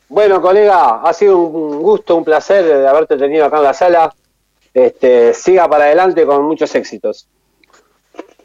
Bueno, colega, ha sido un gusto, un placer de haberte tenido acá en la sala. Este, siga para adelante con muchos éxitos.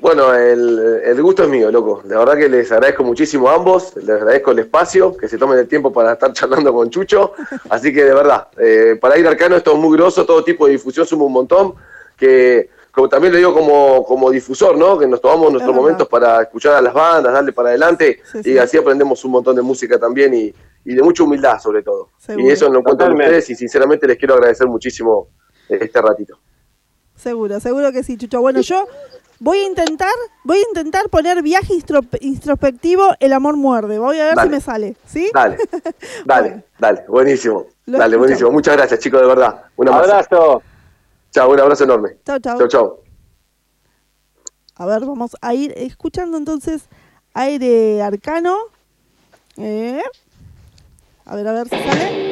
Bueno, el, el gusto es mío, loco. La verdad que les agradezco muchísimo a ambos, les agradezco el espacio, que se tomen el tiempo para estar charlando con Chucho. Así que de verdad, eh, para ir arcano esto es muy grosso, todo tipo de difusión suma un montón, que como también lo digo como, como difusor, ¿no? Que nos tomamos nuestros momentos para escuchar a las bandas, darle para adelante,
Sí,
y
sí.
así aprendemos un montón de música también y, y de mucha humildad sobre todo.
Seguro.
Y eso lo encuentro
Totalmente.
ustedes y sinceramente les quiero agradecer muchísimo este ratito.
seguro, seguro que sí, Chucho. Bueno, yo voy a intentar, voy a intentar poner viaje introspectivo, el amor muerde. Voy a ver
Dale.
si me sale, ¿sí?
Dale, dale,
Bueno.
dale, buenísimo.
Lo
Dale,
escuchamos.
buenísimo. Muchas gracias, chicos, de verdad. Un abrazo.
abrazo.
Chao, un abrazo enorme.
Chau, chau.
Chau, chau.
A ver, vamos a ir escuchando entonces aire arcano. Eh, A ver, a ver si sale.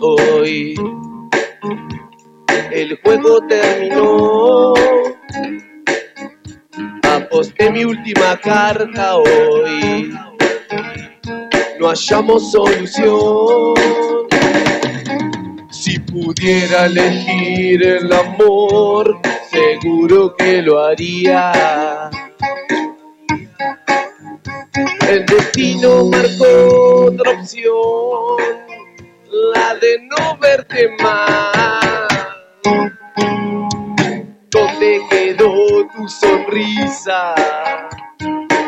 Hoy. El juego terminó. Aposté mi última carta hoy. No hallamos solución. Si pudiera elegir el amor, seguro que lo haría. El destino marcó otra opción, la de no verte más. ¿Dónde quedó tu sonrisa?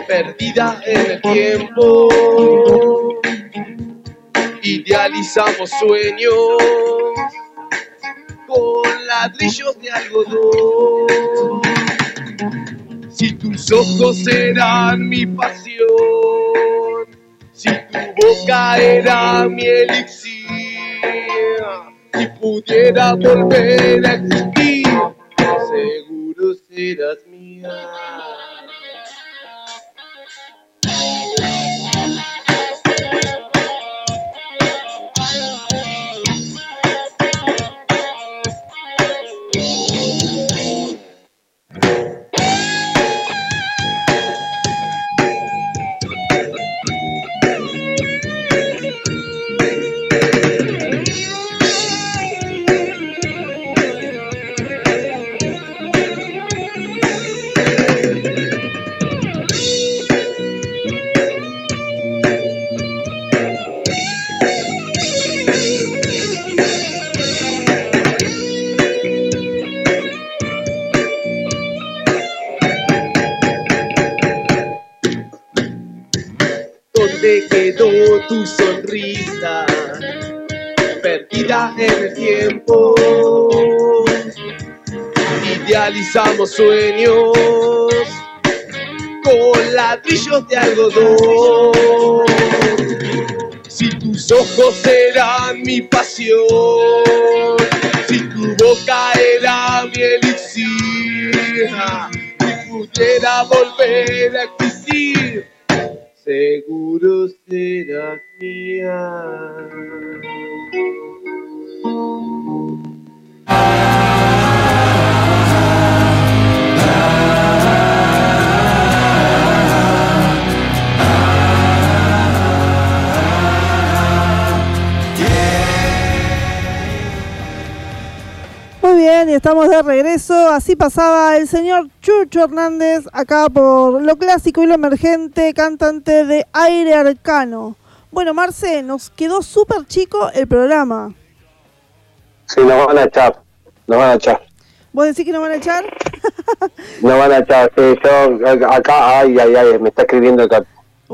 Perdida en el tiempo. Idealizamos sueños con ladrillos de algodón. ojos serán mi pasión, si tu boca era mi elixir, si pudiera volver a existir, seguro serás mía. Tu sonrisa? Perdida en el tiempo. Idealizamos sueños con ladrillos de algodón. Si tus ojos eran mi pasión, si tu boca era mi elixir, si pudiera volver a existir, seguro serás mía.
Muy bien, y estamos de regreso. Así pasaba el señor Chucho Hernández, acá por lo clásico y lo emergente, cantante de aire arcano. Bueno, Marce, nos quedó súper chico el programa.
Sí, nos van a echar. Nos van a echar.
¿Vos decís que nos van a echar?
Nos van a echar. Sí, yo acá, ay, ay, ay, me está escribiendo acá.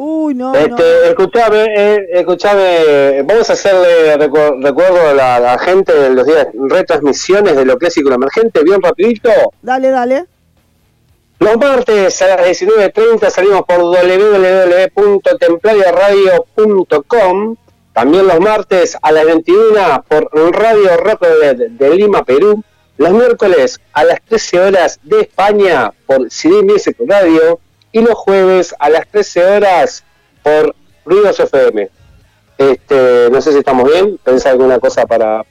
Uy, no,
Este, escuchame, eh, escuchame, vamos a hacerle recu- recuerdo a la, a la gente de los días retransmisiones de lo clásico y lo emergente, bien rapidito.
Dale, dale.
Los martes a las 19.30 salimos por www.templariaradio.com. También los martes a las 21 por Radio Rock de, de Lima, Perú. Los miércoles a las 13 horas de España por CD Music Radio. Y los jueves a las 13 horas por Ruidos FM. Este, no sé si estamos bien. ¿Pensás alguna cosa para,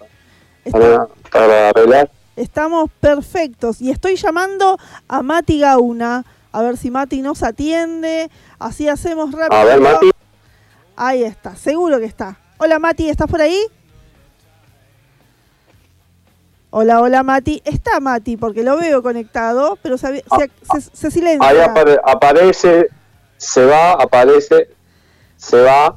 para, para arreglar?
Estamos perfectos. Y estoy llamando a Mati Gauna. A ver si Mati nos atiende. Así hacemos rápido.
A ver, Mati.
Ahí está, seguro que está. Hola Mati, ¿estás por ahí? Hola, hola Mati. Está Mati porque lo veo conectado, pero se, se- se- se silencia.
Ahí apare- aparece, se va, aparece, se va,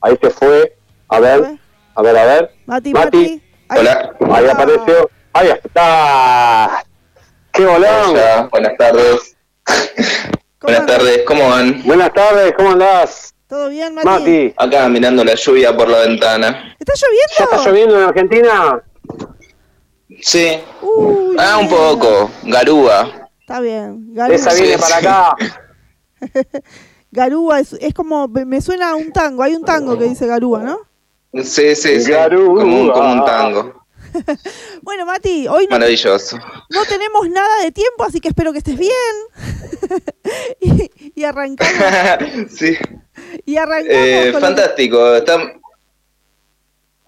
ahí se fue, a ver, a ver, a ver.
Mati, Mati.
Hola. Ahí apareció, ahí está. ¡Qué bolón!
Hola, buenas tardes. Buenas tardes, ¿cómo van?
Buenas tardes, ¿cómo andás?
¿Todo bien, Mati?
Mati,
Acá mirando la lluvia por la ventana.
¿Está lloviendo?
¿ya está lloviendo en Argentina?
Sí. ah, un poco. Garúa.
Está bien. Garúa.
Esa viene para acá.
Garúa es, es como, me suena a un tango. Hay un tango que dice Garúa, ¿no?
Sí, sí, sí.
Garúa.
Como un, como un tango.
Bueno, Mati, hoy no,
Maravilloso.
no tenemos nada de tiempo, así que espero que estés bien. y, y arrancamos.
sí.
Y arrancamos
Eh, fantástico.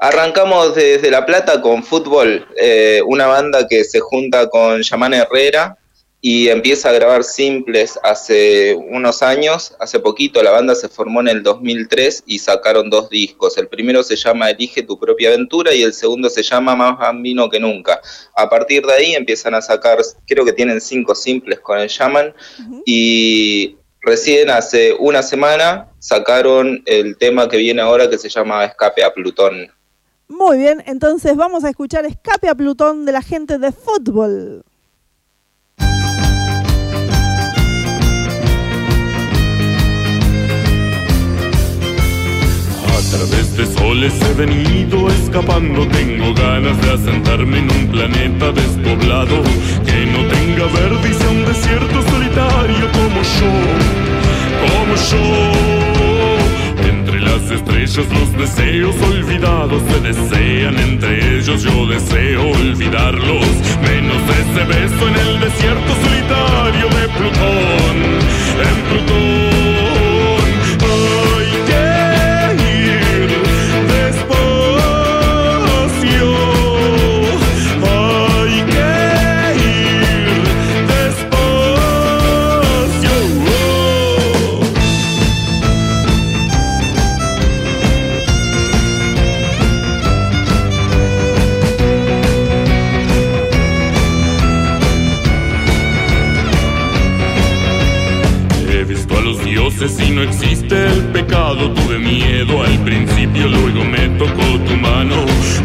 Arrancamos desde La Plata con Fútbol, eh, una banda que se junta con Yaman Herrera y empieza a grabar simples hace unos años. Hace poquito la banda se formó en el 2003 y sacaron dos discos. El primero se llama Elige tu propia aventura y el segundo se llama Más bambino que nunca. A partir de ahí empiezan a sacar, creo que tienen cinco simples con el Yaman y recién hace una semana sacaron el tema que viene ahora que se llama Escape a Plutón.
Muy bien, entonces vamos a escuchar Escape a Plutón de la gente de fútbol.
A través de soles he venido escapando, tengo ganas de asentarme en un planeta despoblado que no tenga verde y sea un desierto solitario como yo. Ellos los deseos olvidados se desean entre ellos. Yo deseo olvidarlos, menos ese beso en el desierto solitario de Plutón. Plutón y no existe el pecado. Tuve miedo al principio, luego me tocó tu mano.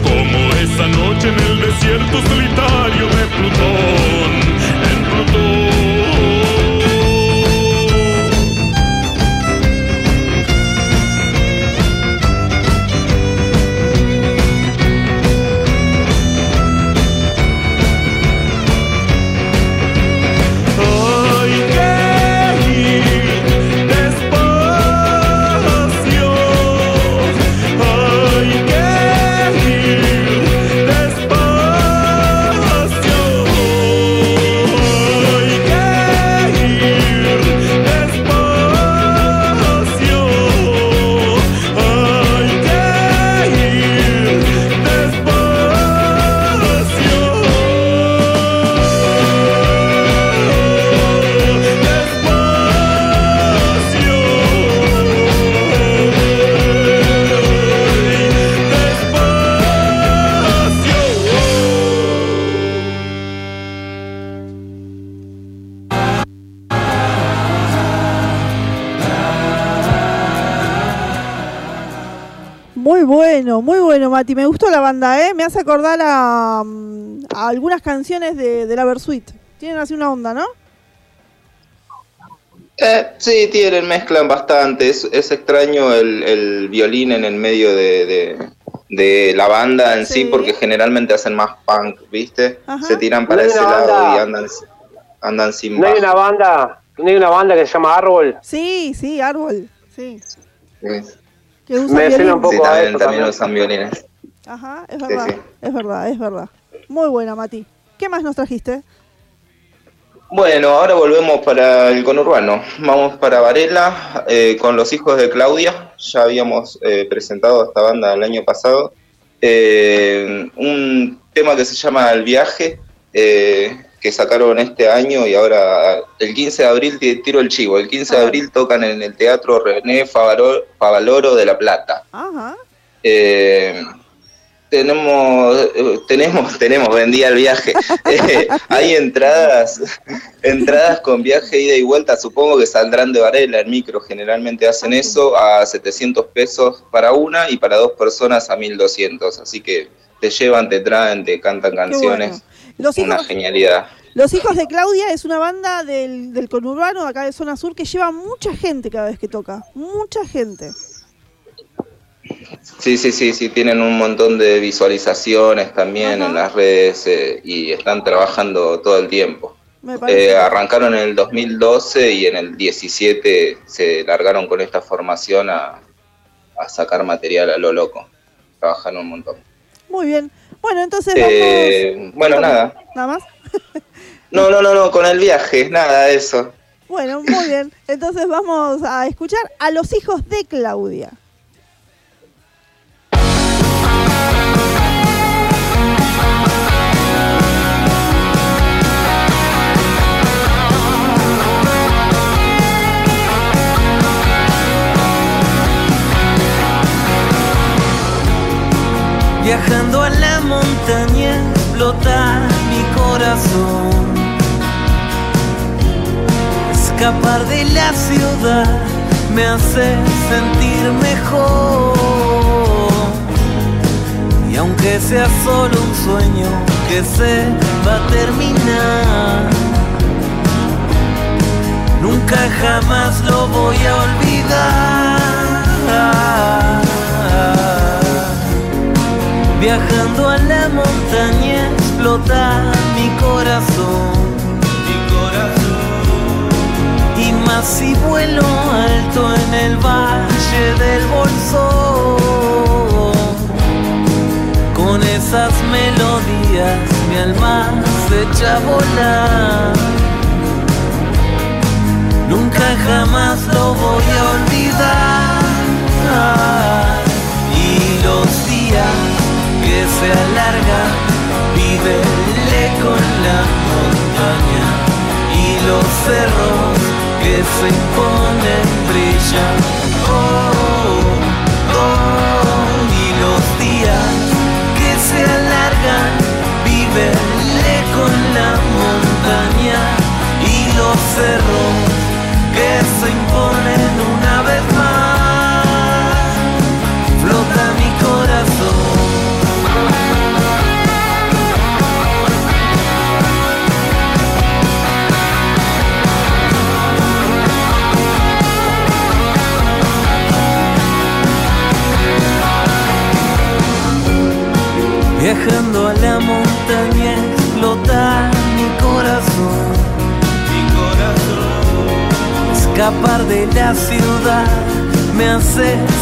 Como esa noche en el desierto solitario de Plutón. En Plutón.
Mati. Me gustó la banda, ¿eh? Me hace acordar a, mm, a algunas canciones de, de la Versuit. Tienen así una onda, ¿no?
Eh, sí, tienen, mezclan bastante. Es, es extraño el, el violín en el medio de, de- de la banda en sí. porque generalmente hacen más punk, ¿viste? Se tiran para
No
ese lado
banda-
y andan, andan sin
No hay una banda, no hay una banda que se llama Árbol.
Sí, sí, árbol. Sí.
Sí.
Que usa
Me suena
violín.
un poco
Sí,
a
también,
eso
también
también.
usan violines.
Ajá, es verdad.
sí.
Es verdad, es verdad. Muy buena, Mati. ¿Qué más nos trajiste?
Bueno, ahora volvemos para el conurbano. Vamos para Varela eh, con los hijos de Claudia. Ya habíamos eh, presentado esta banda el año pasado. Eh, un tema que se llama El viaje, eh, que sacaron este año y ahora el 15 de abril ti- tiro el chivo. El 15 de abril tocan en el Teatro René Favaloro, Favaloro de La Plata.
Ajá.
Tenemos, eh, tenemos, tenemos, vendía el viaje. Eh, hay entradas, entradas con viaje ida y vuelta, supongo que saldrán de Varela en micro, generalmente hacen eso a 700 pesos para una y para dos personas a 1200, así que te llevan, te traen, te cantan canciones,
bueno. Los
una genialidad.
los hijos de Claudia es una banda del, del conurbano, acá de zona sur, que lleva mucha gente cada vez que toca. Mucha gente.
Sí, sí, sí, sí, tienen un montón de visualizaciones también en las redes eh, y están trabajando todo el tiempo. Eh, arrancaron en el 2012 y en el 17 se largaron con esta formación a, a sacar material a lo loco. Trabajaron un montón.
Muy bien. Bueno, entonces
Eh,
vamos.
bueno, nada.
Nada más.
No, no, no, no, con el viaje, nada eso.
Bueno, muy bien. Entonces vamos a escuchar a los hijos de Claudia.
Viajando a la montaña explota mi corazón. Escapar de la ciudad me hace sentir mejor. Y aunque sea solo un sueño que se va a terminar, nunca jamás lo voy a olvidar. Viajando a la montaña explota mi corazón. Mi corazón. Y más si vuelo alto en el valle del bolso. Con esas melodías mi alma se echa a volar. Nunca jamás lo voy a olvidar que se alargan, vívele con la montaña. Y los cerros que se imponen brillan. Oh,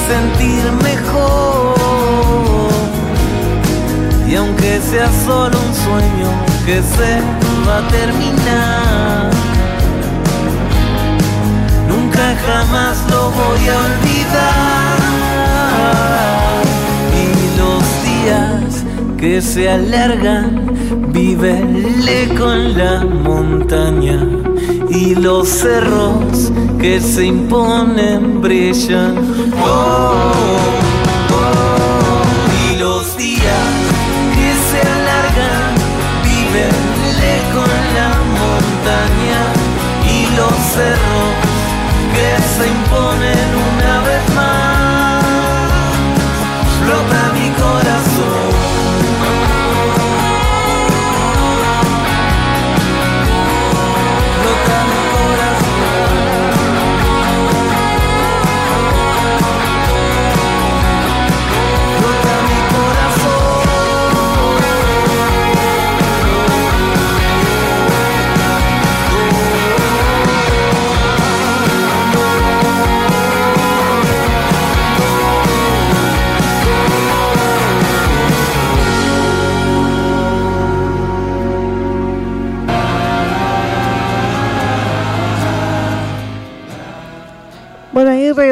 sentir mejor. Y aunque sea solo un sueño que se va a terminar, nunca jamás lo voy a olvidar. Y los días que se alargan, vívele con la montaña y los cerros que se imponen brillan. Oh,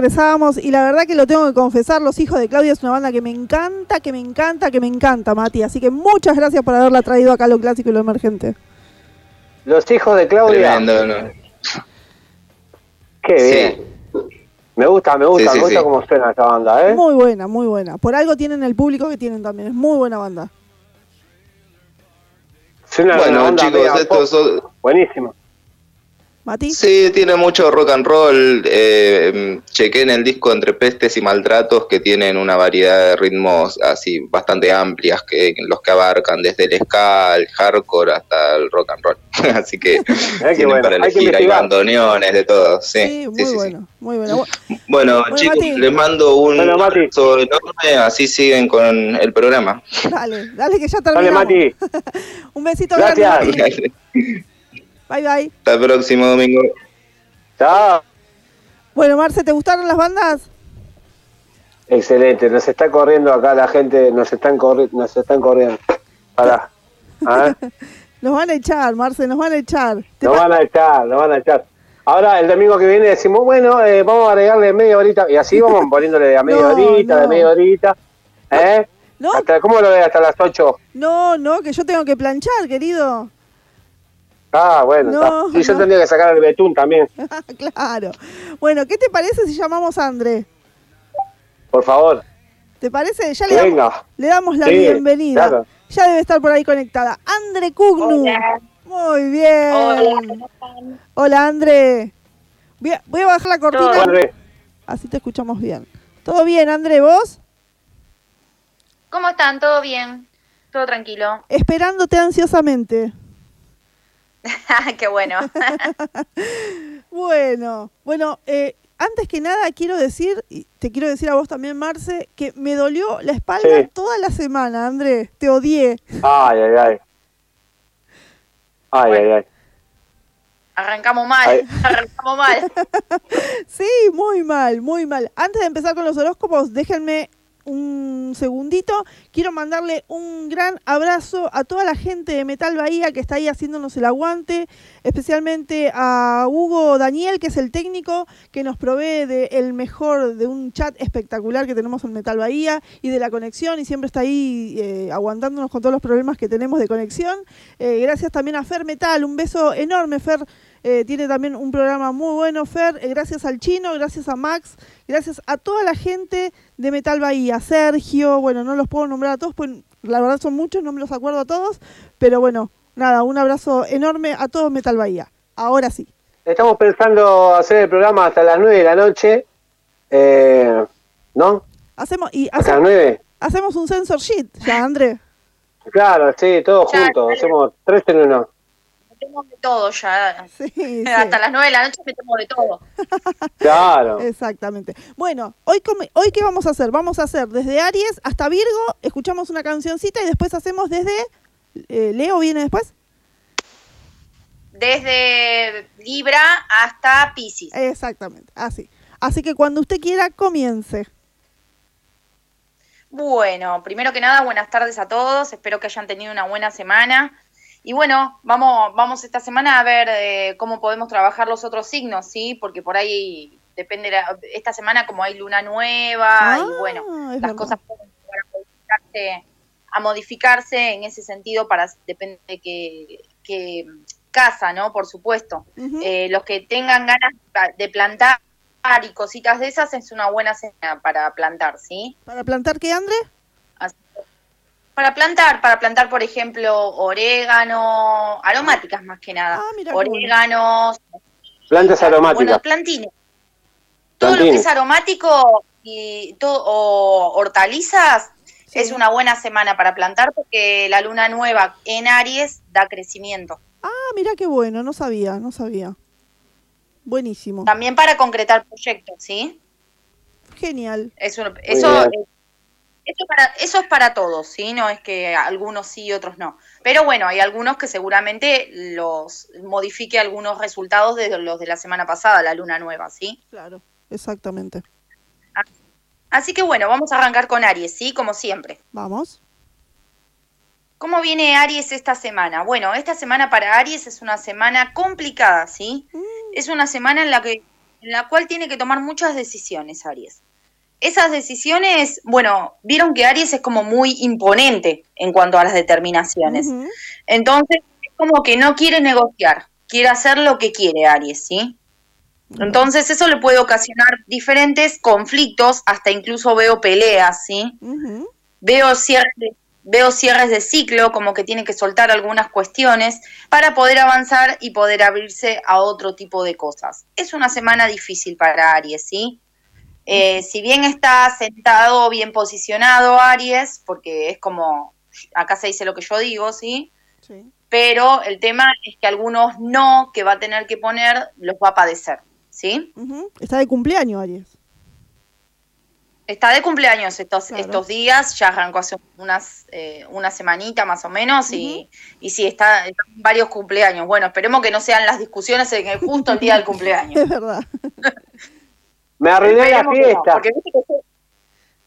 regresábamos y la verdad que lo tengo que confesar, Los Hijos de Claudia es una banda que me encanta, que me encanta, que me encanta, Mati. Así que muchas gracias por haberla traído acá a lo clásico y lo emergente.
Los hijos de Claudia.
Tremendo, ¿no?
Qué bien. Me gusta, me gusta,
Sí, sí,
me gusta
sí.
cómo suena esta banda, ¿eh?
Muy buena, muy buena. Por algo tienen el público que tienen también. Es muy buena banda.
Suena una
Bueno,
banda
chicos,
pop.
son...
Buenísimo.
Mati.
Sí, tiene mucho rock and roll. Eh, chequé en el disco Entre Pestes y Maltratos que tienen una variedad de ritmos así bastante amplias que los que abarcan desde el ska, el hardcore hasta el rock and roll. así que tienen
bueno,
para
hay que
elegir, hay bandoneones, de todo. Sí,
muy
sí, sí.
bueno, muy bueno. Bu-
Bueno,
Bueno,
chicos,
Mati.
les mando un
Bueno,
abrazo enorme, así siguen con el programa.
Dale, dale que ya
Dale,
terminamos.
Mati.
Un besito grande.
Gracias.
Mati. Bye, bye.
Hasta el próximo domingo.
Chao.
Bueno, Marce, ¿te gustaron las bandas?
Excelente, nos está corriendo acá la gente, nos están corri nos están corriendo. Pará. ¿Ah?
Nos van a echar, Marce, nos van a echar. ¿Te
Nos van a echar, nos van a echar. Ahora el domingo que viene decimos, bueno, eh, vamos a agregarle media horita, y así vamos poniéndole de a media
No,
horita,
no.
de media horita. ¿Eh?
No.
Hasta, ¿Cómo lo ves? Hasta las 8.
No, no, que yo tengo que planchar, querido.
Ah, bueno.
No.
Y yo
no.
tendría que sacar el betún también,
claro. Bueno, ¿qué te parece si llamamos a André?
por favor.
¿Te parece? Ya le, damos,
venga.
le damos la
Sí,
bienvenida.
claro.
Ya debe estar por ahí conectada. Andre Cugnu. Muy bien.
Hola,
Hola, Andre. Voy a, voy a bajar la cortina.
Hola, André.
Así te escuchamos bien. ¿Todo bien, André? ¿Vos?
¿Cómo están? ¿Todo bien? ¿Todo tranquilo?
Esperándote ansiosamente.
Qué bueno.
Bueno, bueno, eh, antes que nada quiero decir, y te quiero decir a vos también, Marce, que me dolió la espalda
Sí.
toda la semana, André. Te odié.
Ay, ay, ay. Ay, ay, ay.
Arrancamos mal,
Ay.
arrancamos mal.
Sí, muy mal, muy mal. Antes de empezar con los horóscopos, déjenme un segundito, quiero mandarle un gran abrazo a toda la gente de Metal Bahía que está ahí haciéndonos el aguante, especialmente a Hugo Daniel, que es el técnico que nos provee de el mejor, de un chat espectacular que tenemos en Metal Bahía y de la conexión y siempre está ahí eh, aguantándonos con todos los problemas que tenemos de conexión. Eh, gracias también a Fer Metal, un beso enorme, Fer. Eh, tiene también un programa muy bueno, Fer. Eh, gracias al chino, gracias a Max, gracias a toda la gente de Metal Bahía, Sergio, bueno, no los puedo nombrar a todos, pues la verdad son muchos, no me los acuerdo a todos, pero bueno, nada, un abrazo enorme a todos Metal Bahía. Ahora sí.
Estamos pensando hacer el programa hasta las 9 de la noche. Eh, ¿No?
Hacemos, y
¿Hasta las
hacemos,
9?
hacemos un sensor sheet, ya, André.
Claro, sí, todos juntos. Hacemos tres en uno.
Metemos de todo ya.
Sí,
Hasta las 9 de la noche metemos de todo.
Claro.
Exactamente. Bueno, hoy, come- hoy ¿qué vamos a hacer? Vamos a hacer desde Aries hasta Virgo, escuchamos una cancioncita y después hacemos desde... eh, Leo viene después.
Desde Libra hasta Pisces.
Exactamente, así. Así que cuando usted quiera, comience.
Bueno, primero que nada, buenas tardes a todos. Espero que hayan tenido una buena semana. Y bueno, vamos, vamos esta semana a ver eh, cómo podemos trabajar los otros signos, ¿sí? Porque por ahí depende, la- esta semana como hay luna nueva y bueno,
Ah, es
las
verdad.
cosas pueden llegar a modificarse, a modificarse en ese sentido para, depende de que, que casa, ¿no? Por supuesto. Eh, los que tengan ganas de plantar y cositas de esas es una buena semana para plantar, ¿sí?
¿Para plantar qué, André?
Para plantar, para plantar, por ejemplo, orégano, aromáticas más que nada.
Ah, mira bueno.
Oréganos,
Plantas
bueno,
aromáticas.
plantines. Todo lo que es aromático y todo, o hortalizas es una buena semana para plantar porque la luna nueva en Aries da crecimiento.
Ah, mira qué bueno, no sabía, no sabía. Buenísimo.
También para concretar proyectos, ¿sí?
Genial.
Eso, eso, eso, para, eso es para todos, ¿sí? No es que algunos sí y otros no. Pero bueno, hay algunos que seguramente los modifique algunos resultados de los de la semana pasada, la luna nueva, ¿sí?
Claro, exactamente.
Así que bueno, vamos a arrancar con Aries, ¿sí? Como siempre.
Vamos.
¿Cómo viene Aries esta semana? Bueno, esta semana para Aries es una semana complicada, ¿sí? Es una semana en la que en la cual tiene que tomar muchas decisiones Aries. Esas decisiones, bueno, vieron que Aries es como muy imponente en cuanto a las determinaciones. Entonces, es como que no quiere negociar, quiere hacer lo que quiere Aries, ¿sí? Entonces, eso le puede ocasionar diferentes conflictos, hasta incluso veo peleas, ¿sí? Veo cierres de, veo cierres de ciclo, como que tiene que soltar algunas cuestiones para poder avanzar y poder abrirse a otro tipo de cosas. Es una semana difícil para Aries, ¿sí? Eh, si bien está sentado, bien posicionado Aries, porque es como, acá se dice lo que yo digo, ¿sí?
Sí.
Pero el tema es que algunos no que va a tener que poner los va a padecer, ¿sí?
Está de cumpleaños, Aries.
Está de cumpleaños estos, estos días, ya arrancó hace unas, eh, una semanita más o menos y, y sí, está, están varios cumpleaños. Bueno, esperemos que no sean las discusiones en el justo el día del cumpleaños.
Es verdad.
Me arruiné la
Esperemos que no,
fiesta.
porque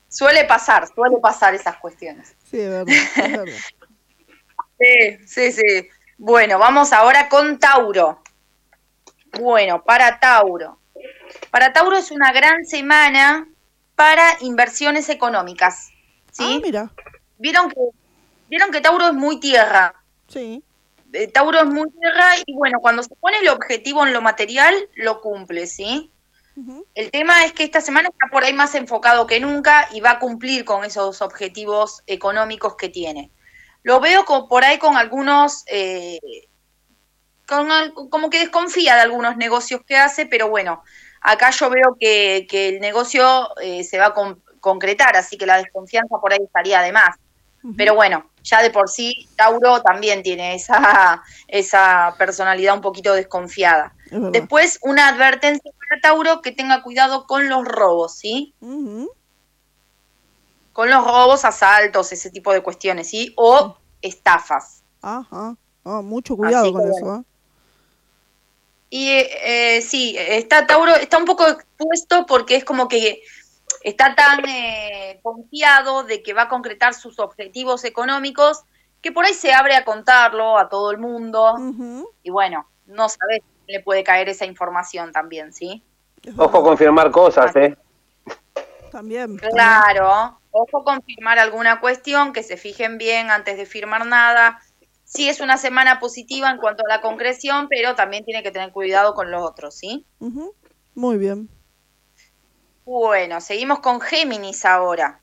suele pasar, suele pasar esas cuestiones.
Sí, es verdad. Es verdad.
Sí, sí, sí. Bueno, vamos ahora con Tauro. Bueno, para Tauro. Para Tauro es una gran semana para inversiones económicas. ¿Sí?
Ah, mira.
Vieron que, vieron que Tauro es muy tierra.
Sí.
Eh, Tauro es muy tierra y bueno, cuando se pone el objetivo en lo material, lo cumple, ¿sí? El tema es que esta semana está por ahí más enfocado que nunca y va a cumplir con esos objetivos económicos que tiene. Lo veo por ahí con algunos, eh, con como que desconfía de algunos negocios que hace, pero bueno, acá yo veo que, que el negocio eh, se va a con- concretar, así que la desconfianza por ahí estaría de más. Pero bueno, ya de por sí, Tauro también tiene esa, esa personalidad un poquito desconfiada. Después, una advertencia para Tauro que tenga cuidado con los robos, ¿sí? Con los robos, asaltos, ese tipo de cuestiones, ¿sí? O estafas.
Ajá. Ah, mucho cuidado
Así
con
que
eso. ¿eh?
Y eh, sí, está Tauro, está un poco expuesto porque es como que está tan, eh, confiado de que va a concretar sus objetivos económicos, que por ahí se abre a contarlo a todo el mundo. Y bueno, no sabes si le puede caer esa información también, ¿sí?
Ojo con firmar cosas, ¿eh?
También.
Claro, ojo con firmar alguna cuestión, que se fijen bien antes de firmar nada. Sí es una semana positiva en cuanto a la concreción, pero también tiene que tener cuidado con los otros, ¿sí?
Muy bien.
Bueno, seguimos con Géminis ahora.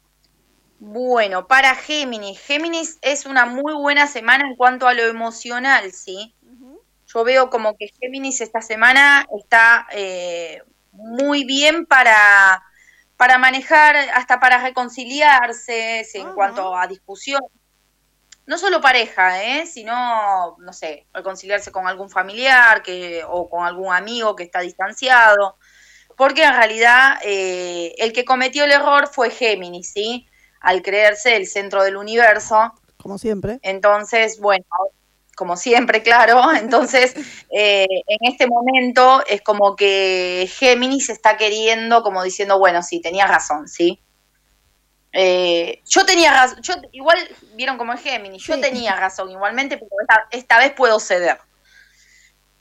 Bueno, para Géminis, Géminis es una muy buena semana en cuanto a lo emocional, ¿sí? Yo veo como que Géminis esta semana está eh, muy bien para, para manejar, hasta para reconciliarse sí, en cuanto a discusión. No solo pareja, ¿eh? sino, no sé, reconciliarse con algún familiar que, o con algún amigo que está distanciado. Porque en realidad eh, el que cometió el error fue Géminis, ¿sí? Al creerse el centro del universo.
Como siempre.
Entonces, bueno, como siempre, claro. Entonces, eh, en este momento es como que Géminis está queriendo, como diciendo, bueno, sí, tenía razón, ¿sí? Eh, yo tenía razón, yo, igual vieron como es Géminis, yo tenía razón igualmente, pero esta, esta vez puedo ceder.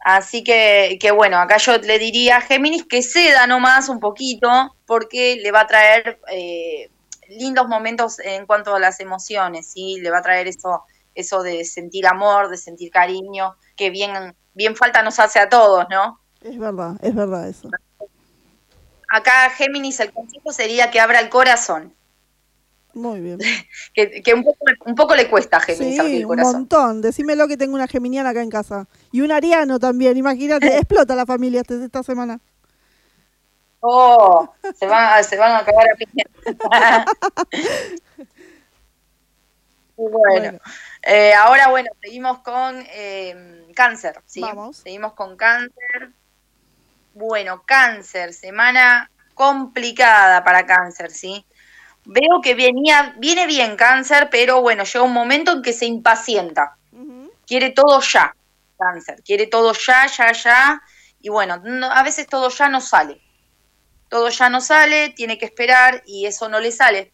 Así que, que bueno, acá yo le diría a Géminis que ceda nomás un poquito, porque le va a traer eh, lindos momentos en cuanto a las emociones, ¿sí? Le va a traer eso, eso de sentir amor, de sentir cariño, que bien, bien falta nos hace a todos, ¿no?
Es verdad, es verdad eso.
Acá Géminis el consejo sería que abra el corazón,
Muy bien.
que, que un, poco, un poco le cuesta a Géminis abrir
Sí,
el
un
corazón.
montón. Decímelo que tengo una geminiana acá en casa. Y un ariano también, imagínate. explota la familia este- esta semana.
Oh, se van, a- se van a cagar a piña. bueno, eh, ahora bueno, seguimos con eh, cáncer, ¿sí?
Vamos.
Seguimos con cáncer. Bueno, cáncer, semana complicada para cáncer, ¿sí? Veo que venía, viene bien cáncer, pero bueno, llega un momento en que se impacienta. Quiere todo ya, cáncer. Quiere todo ya, ya, ya. Y bueno, no- a veces todo ya no sale. Todo ya no sale, tiene que esperar y eso no le sale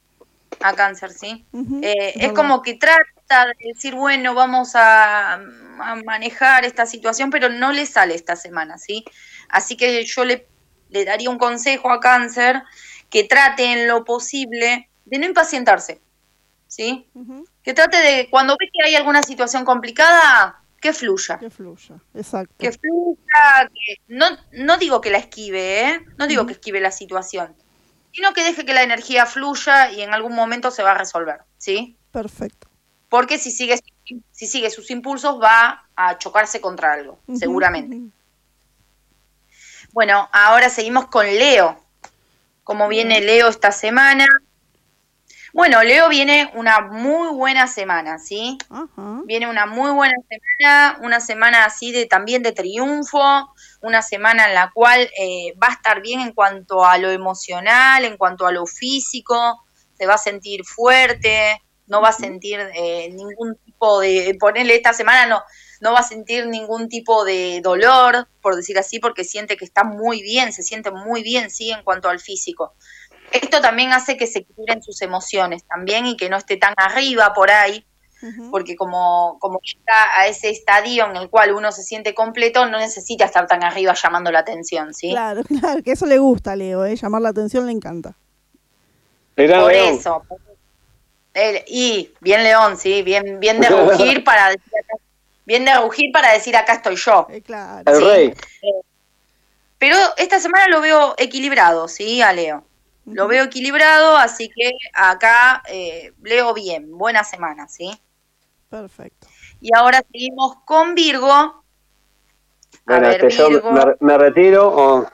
a cáncer, ¿sí? Eh, es como que trata de decir, bueno, vamos a, a manejar esta situación, pero no le sale esta semana, ¿sí? Así que yo le, le daría un consejo a cáncer que trate en lo posible de no impacientarse, ¿sí? Que trate de, cuando ve que hay alguna situación complicada, que fluya.
Que fluya, exacto.
Que fluya, que no, no digo que la esquive, ¿eh? No digo que esquive la situación, sino que deje que la energía fluya y en algún momento se va a resolver, ¿sí?
Perfecto.
Porque si sigue, si sigue sus impulsos va a chocarse contra algo, seguramente. Bueno, ahora seguimos con Leo. ¿Cómo viene Leo esta semana? Bueno, Leo viene una muy buena semana, ¿sí? Viene una muy buena semana, una semana así de también de triunfo, una semana en la cual eh, va a estar bien en cuanto a lo emocional, en cuanto a lo físico, se va a sentir fuerte, no va a sentir eh, ningún tipo de, ponerle esta semana no, no va a sentir ningún tipo de dolor, por decir así, porque siente que está muy bien, se siente muy bien, sí, en cuanto al físico. Esto también hace que se equilibren sus emociones también y que no esté tan arriba por ahí, porque como, como llega a ese estadio en el cual uno se siente completo, no necesita estar tan arriba llamando la atención, ¿sí?
Claro, claro, que eso le gusta a Leo, ¿eh? llamar la atención le encanta.
Por eso. El- y bien León, sí, bien, bien de rugir para decir acá, bien de rugir para decir acá estoy yo.
Eh, claro.
El rey.
Pero esta semana lo veo equilibrado, sí, a Leo. Lo veo equilibrado, así que acá eh, leo bien, buena semana, ¿sí?
Perfecto.
Y ahora seguimos con Virgo. A
Bueno,
ver,
este, yo
Virgo.
me, me retiro o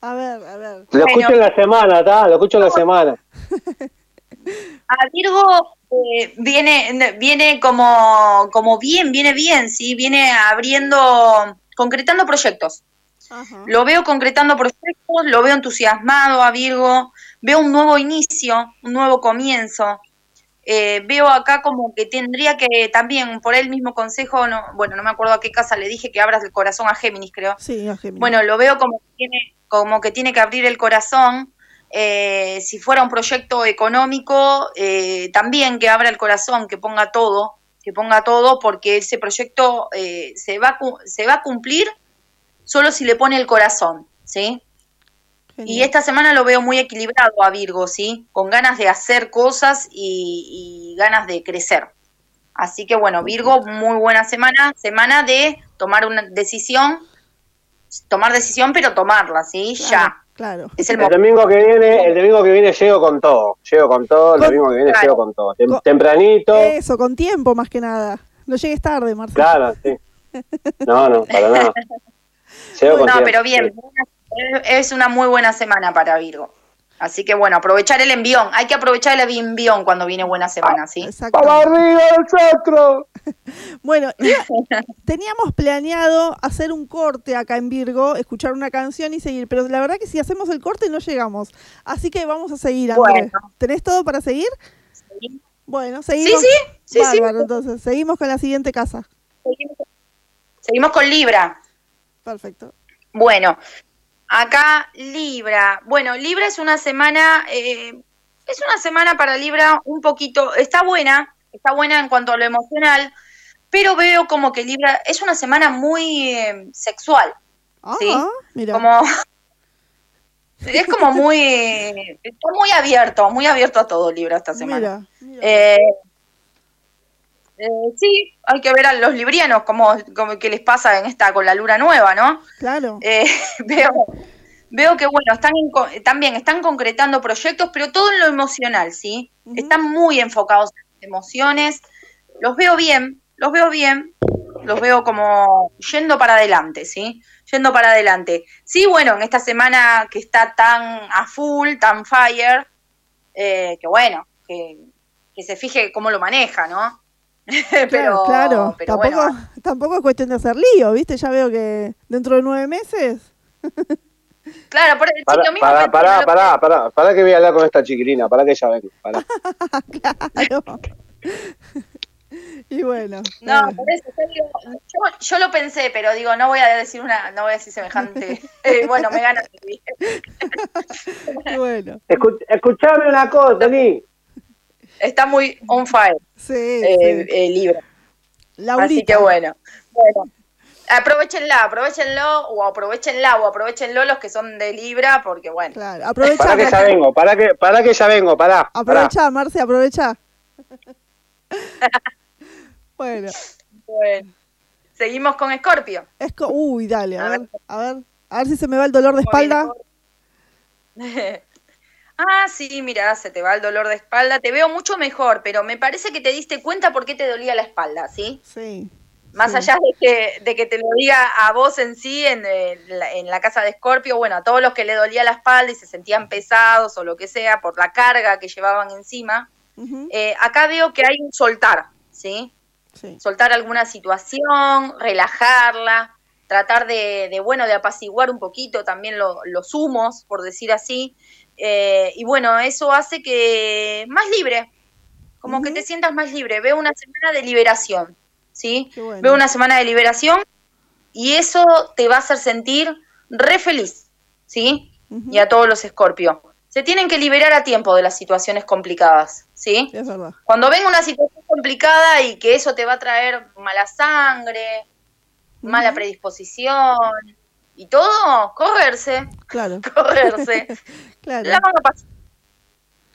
A ver, a ver.
lo escucho en la semana, ¿está? Lo escucho en la semana.
A Virgo eh, viene, viene como, como bien, viene bien, ¿sí? Viene abriendo, concretando proyectos. Lo veo concretando proyectos, lo veo entusiasmado a Virgo, veo un nuevo inicio, un nuevo comienzo. Eh, veo acá como que tendría que también, por el mismo consejo, no, bueno, no me acuerdo a qué casa le dije que abras el corazón a Géminis, creo.
Sí, a Géminis.
Bueno, lo veo como que tiene, como que tiene que abrir el corazón Eh, si fuera un proyecto económico, eh, también que abra el corazón, que ponga todo, que ponga todo, porque ese proyecto eh, se, va, se va a cumplir solo si le pone el corazón, ¿sí? Y esta semana lo veo muy equilibrado a Virgo, ¿sí? Con ganas de hacer cosas y, y ganas de crecer. Así que bueno, Virgo, muy buena semana, semana de tomar una decisión, tomar decisión, pero tomarla, ¿sí? ya.
Claro.
Es el
El domingo que viene, el domingo que viene llego con todo, llego con todo, el
Con-
domingo que viene
claro.
llego con todo. Tem-
Con-
tempranito,
Eso, con tiempo más que nada. No llegues tarde, Marcelo.
claro, sí. No, no, para nada. Llego con
No,
tiempo,
pero bien,
sí.
es una muy buena semana para Virgo. Así que bueno, aprovechar el envión. Hay que aprovechar el envión cuando viene buena semana, ¿sí?
¡Vamos arriba nosotros!
Bueno, teníamos planeado hacer un corte acá en Virgo, escuchar una canción y seguir, pero la verdad que si hacemos el corte no llegamos. Así que vamos a seguir, Andrés. ¿Tenés todo para seguir? Bueno, seguimos.
Sí, sí, sí, sí.
Bárbaro, entonces, seguimos con la siguiente casa.
Seguimos con Libra.
Perfecto.
Bueno, acá Libra. Bueno, Libra es una semana, eh, es una semana para Libra un poquito, está buena, está buena en cuanto a lo emocional, pero veo como que Libra es una semana muy eh, sexual. ¿sí?
Ah, mira.
Como es como muy está muy abierto, muy abierto a todo Libra esta semana. Eh, eh, sí, hay que ver a los librianos cómo, cómo qué les pasa en esta con la luna nueva, ¿no?
Claro.
Eh, veo, veo que bueno, están también están concretando proyectos, pero todo en lo emocional, ¿sí? Están muy enfocados en las emociones. Los veo bien, los veo bien, los veo como yendo para adelante, ¿sí? Yendo para adelante. Sí, bueno, en esta semana que está tan a full, tan fire, eh, que bueno, que, que se fije cómo lo maneja, ¿no? pero,
claro, claro.
pero
tampoco,
bueno,
tampoco es cuestión de hacer lío, ¿viste? Ya veo que dentro de nueve meses.
claro, por, sí,
Pará,
lo mismo
pará,
que-
pará, pará, pará, pará que voy a hablar con esta chiquilina, pará que ya vengo, pará.
Claro. y bueno.
No,
claro.
por eso yo, digo, yo, yo lo pensé, pero digo, no voy a decir una, no voy a decir semejante. eh, bueno, me gana.
bueno.
Escu- escuchame una cosa, Ni.
Está muy on fire.
Sí,
eh, eh, Libra.
Laurita.
Así que bueno. Bueno. Aprovechenla, aprovechenlo, o aprovechenla, o aprovechenlo los que son de Libra, porque bueno.
Claro, aprovecha.
Pará que ya vengo, pará que, pará que ya vengo, pará.
Aprovecha, Marce, aprovecha. bueno.
Bueno. Seguimos con Escorpio.
Es co- Uy, dale, a ver, a ver. A ver si se me va el dolor de espalda.
ah, sí, mira, se te va el dolor de espalda. Te veo mucho mejor, pero me parece que te diste cuenta por qué te dolía la espalda, ¿sí?
Sí.
Más allá de que, de que te lo diga a vos en sí, en, eh, la, en la casa de Escorpio, bueno, a todos los que le dolía la espalda y se sentían pesados o lo que sea por la carga que llevaban encima, eh, acá veo que hay un soltar, ¿sí? Soltar alguna situación, relajarla, tratar de, de, bueno, de apaciguar un poquito también lo- los humos, por decir así. Eh, y bueno, eso hace que más libre, como que te sientas más libre. Veo una semana de liberación, ¿sí? Veo una semana de liberación y eso te va a hacer sentir re feliz, ¿sí? Y a todos los escorpios. Se tienen que liberar a tiempo de las situaciones complicadas, ¿sí?
Es verdad.
Cuando venga una situación complicada y que eso te va a traer mala sangre, mala predisposición y todo, correrse,
Claro.
correrse.
Claro.
La van a pasar,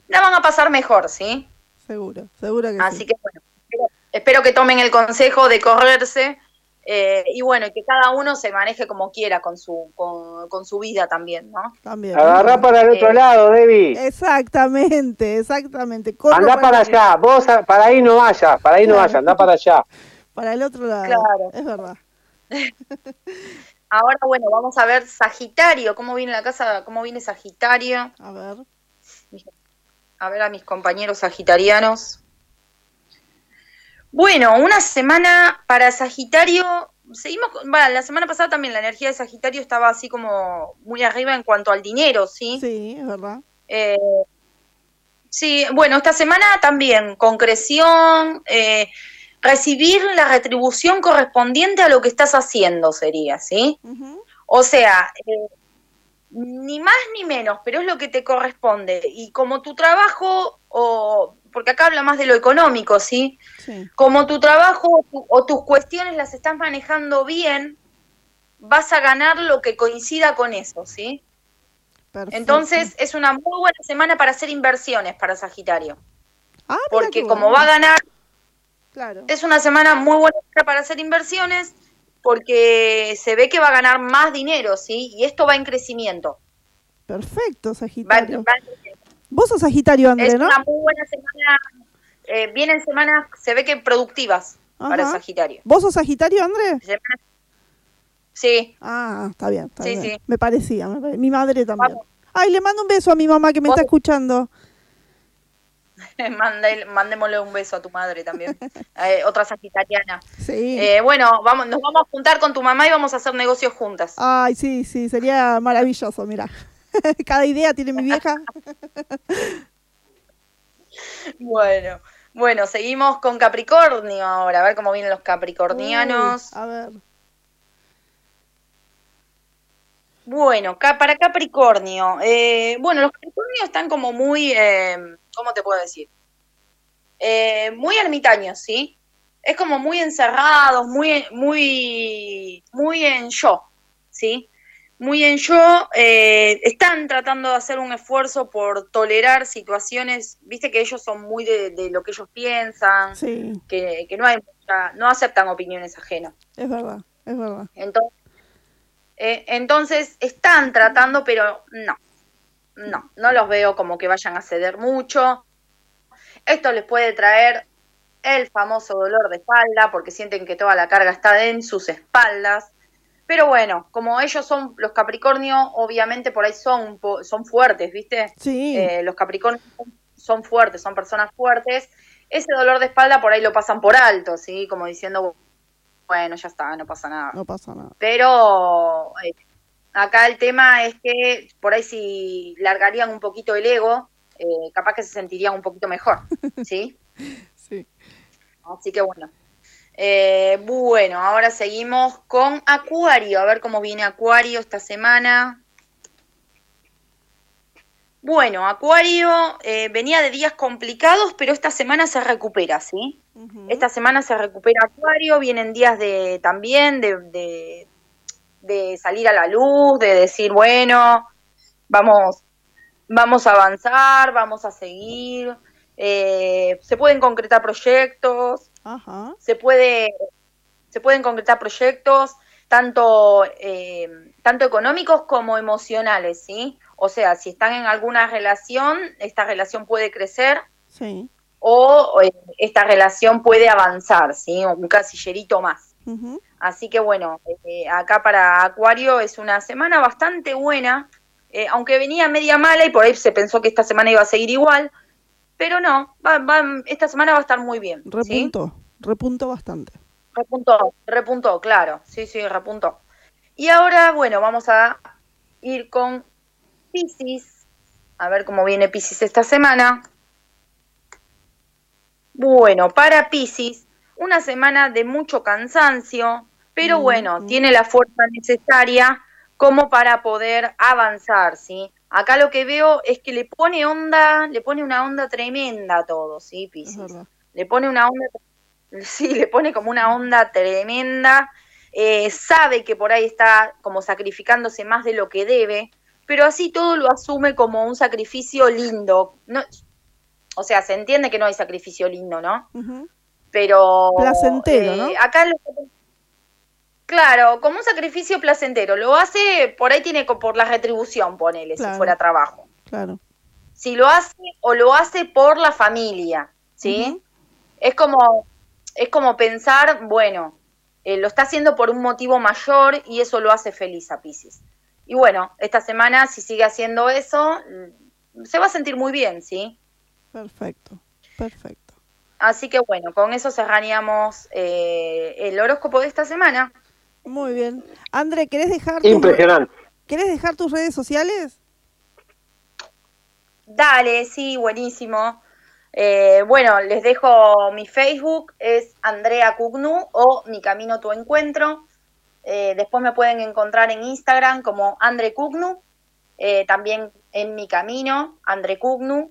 la van a pasar mejor, ¿sí?
Seguro, seguro que
Así
sí.
que bueno, espero, espero que tomen el consejo de correrse eh, y bueno, y que cada uno se maneje como quiera con su, con, con su vida también, ¿no?
También.
Agarrá para el otro
Eh,
lado, Debbie.
Exactamente, exactamente. Corro
Andá para allá, vos a- para ahí no vayas, para ahí no vayas, andá para allá.
Para el otro lado.
Claro.
Es verdad.
Ahora, bueno, vamos a ver Sagitario, cómo viene la casa, cómo viene Sagitario.
A ver.
A ver a mis compañeros sagitarianos. Bueno, una semana para Sagitario. Seguimos, con- bueno, la semana pasada también la energía de Sagitario estaba así como muy arriba en cuanto al dinero, ¿sí?
Sí, es verdad.
Eh, sí, bueno, esta semana también, concreción, eh, recibir la retribución correspondiente a lo que estás haciendo sería, ¿sí? O sea, eh, ni más ni menos, pero es lo que te corresponde. Y como tu trabajo, o porque acá habla más de lo económico, ¿sí?
Sí.
Como tu trabajo o tu- o tus cuestiones las estás manejando bien, vas a ganar lo que coincida con eso, ¿sí?
Perfecto.
Entonces es una muy buena semana para hacer inversiones para Sagitario.
Ah,
Porque como va a ganar,
Claro.
es una semana muy buena para hacer inversiones porque se ve que va a ganar más dinero, ¿sí? Y esto va en crecimiento.
Perfecto, Sagitario.
va.
Vos sos Sagitario, André,
es
¿no?
una muy buena semana. eh, vienen semanas, se ve que productivas para
Ajá.
Sagitario.
¿Vos sos Sagitario, André?
Sí,
Ah, está bien, está
Sí,
bien.
sí.
Me parecía, me mi madre también. Ay, le mando un beso a mi mamá que me está escuchando.
Mandémosle un beso a tu madre también. Eh, otra sagitariana.
Sí.
Eh, bueno, vamos, nos vamos a juntar con tu mamá y vamos a hacer negocios juntas.
Ay, sí, sí, sería maravilloso, mira. Cada idea tiene mi vieja.
Bueno, bueno, seguimos con Capricornio ahora, a ver cómo vienen los capricornianos.
Uy, a ver.
Bueno, para Capricornio, eh, bueno, los Capricornios están como muy, eh, ¿cómo te puedo decir? Eh, muy ermitaños, ¿sí? Es como muy encerrados, muy, muy, muy en yo, ¿sí? Muy en yo, eh, están tratando de hacer un esfuerzo por tolerar situaciones, viste que ellos son muy de, de lo que ellos piensan,
Sí,
que, que no hay mucha- no aceptan opiniones ajenas.
es verdad, es verdad.
Entonces, eh, entonces están tratando, pero no, no, no los veo como que vayan a ceder mucho. Esto les puede traer el famoso dolor de espalda, porque sienten que toda la carga está en sus espaldas. Pero bueno, como ellos son los Capricornio, obviamente por ahí son, son fuertes, ¿viste?
Sí.
Eh, los Capricornios son- son fuertes, son personas fuertes. Ese dolor de espalda por ahí lo pasan por alto, ¿sí? Como diciendo, bueno, ya está, no pasa nada.
No pasa nada.
Pero eh, acá el tema es que por ahí si largarían un poquito el ego, eh, capaz que se sentirían un poquito mejor, ¿sí?
Sí.
Así que bueno. Eh, bueno, ahora seguimos con Acuario, a ver cómo viene Acuario esta semana. Bueno, Acuario eh, venía de días complicados, pero esta semana se recupera, ¿sí? Esta semana se recupera Acuario, vienen días de también de, de, de salir a la luz, de decir, bueno, vamos, vamos a avanzar, vamos a seguir, eh, se pueden concretar proyectos, se puede, se pueden concretar proyectos tanto, eh, tanto económicos como emocionales, ¿sí? O sea, si están en alguna relación, esta relación puede crecer
Sí.
o eh, esta relación puede avanzar, ¿sí? Un casillerito más. Así que bueno, eh, acá para Acuario es una semana bastante buena, eh, aunque venía media mala y por ahí se pensó que esta semana iba a seguir igual, pero no, va- va- esta semana va a estar muy bien. ¿sí?
Repunto, repunto bastante.
Repuntó, repuntó, claro, sí, sí, repuntó. Y ahora, bueno, vamos a ir con Pisces, a ver cómo viene Pisces esta semana. Bueno, para Pisces, una semana de mucho cansancio, pero bueno, tiene la fuerza necesaria como para poder avanzar, ¿sí? Acá lo que veo es que le pone onda, le pone una onda tremenda a todo, ¿sí, Pisces? Le pone una onda, sí, le pone como una onda tremenda, eh, sabe que por ahí está como sacrificándose más de lo que debe, pero así todo lo asume como un sacrificio lindo. No, o sea, se entiende que no hay sacrificio lindo, ¿no? Pero...
Placentero, ¿no?
eh, Acá lo- Claro, como un sacrificio placentero. Lo hace, por ahí tiene por la retribución, ponele,
Claro.
si fuera trabajo.
Claro.
Si lo hace o lo hace por la familia, ¿sí? Es como, es como pensar, bueno, eh, lo está haciendo por un motivo mayor y eso lo hace feliz a Pisces. Y bueno, esta semana, si sigue haciendo eso, mm, se va a sentir muy bien, ¿sí?
Perfecto, perfecto.
Así que bueno, con eso cerraríamos eh, el horóscopo de esta semana.
Muy bien. André, ¿querés dejar, tus-. ¿querés dejar tus redes sociales?
Dale, sí, buenísimo. Eh, bueno, les dejo mi Facebook, es Andrea Cugnu o Mi Camino Tu Encuentro. Eh, después me pueden encontrar en Instagram como Andre Cugnu. eh, también En mi camino, André Cugnu.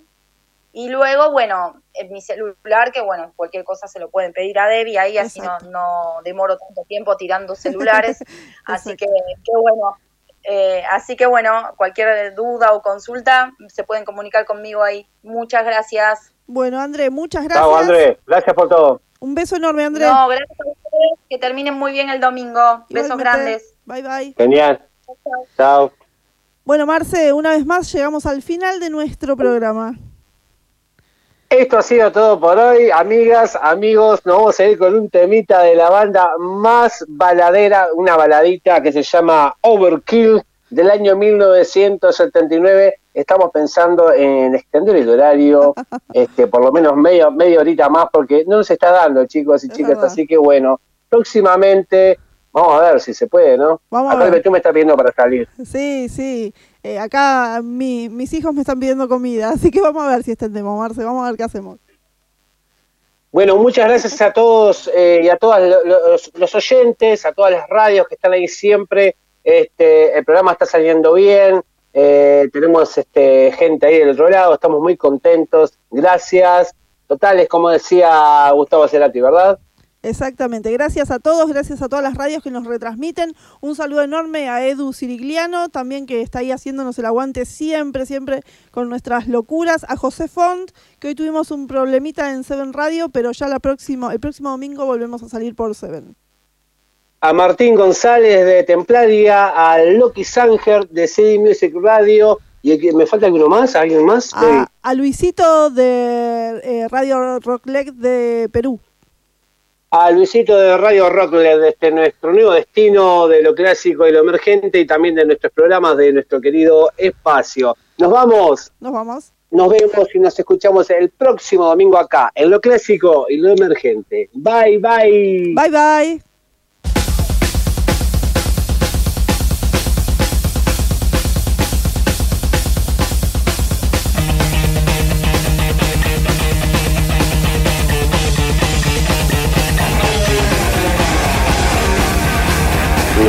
Y luego, bueno, en mi celular, que bueno, cualquier cosa se lo pueden pedir a Debbie ahí, así no, no demoro tanto tiempo tirando celulares. así que, qué bueno. Eh, así que bueno, cualquier duda o consulta se pueden comunicar conmigo ahí. Muchas gracias.
Bueno, André, muchas gracias.
Chao, André. Gracias por todo.
Un beso enorme, André.
No, gracias a ustedes. Que terminen muy bien el domingo. Besos grandes.
Bye, bye.
Genial. Chao.
Bueno, Marce, una vez más llegamos al final de nuestro programa.
Esto ha sido todo por hoy, amigas, amigos. Nos vamos a ir con un temita de la banda más baladera, una baladita que se llama Overkill del año 1979. Estamos pensando en extender el horario, este, por lo menos medio, media horita más, porque no nos está dando, chicos y chicas.
verdad.
Así que bueno, próximamente vamos a ver si se puede, ¿no?
Vamos a ver.
Betún me está pidiendo para salir.
Sí, sí. Eh, acá mi- mis hijos me están pidiendo comida, así que vamos a ver si extendemos, Marce. Vamos a ver qué hacemos.
Bueno, muchas gracias a todos eh, y a todos los, los oyentes, a todas las radios que están ahí siempre. Este, el programa está saliendo bien, eh, tenemos este, gente ahí del otro lado, estamos muy contentos. Gracias. Totales, como decía Gustavo Cerati, ¿verdad?
Exactamente. Gracias a todos, gracias a todas las radios que nos retransmiten. Un saludo enorme a Edu Sirigliano, también que está ahí haciéndonos el aguante siempre, siempre con nuestras locuras. A José Font, que hoy tuvimos un problemita en Seven Radio, pero ya la próxima, el próximo domingo volvemos a salir por Seven.
A Martín González de Templaria, a Loki Sanger de CD Music Radio. ¿Y me falta alguno más? ¿Alguien más?
A, a Luisito de eh, Radio Rockleg de Perú.
a Luisito de Radio Rock, de este, nuestro nuevo destino de lo clásico y lo emergente y también de nuestros programas de nuestro querido espacio. Nos vamos,
Nos vamos.
nos vemos y nos escuchamos el próximo domingo acá, en lo clásico y lo emergente. Bye, bye.
Bye, bye.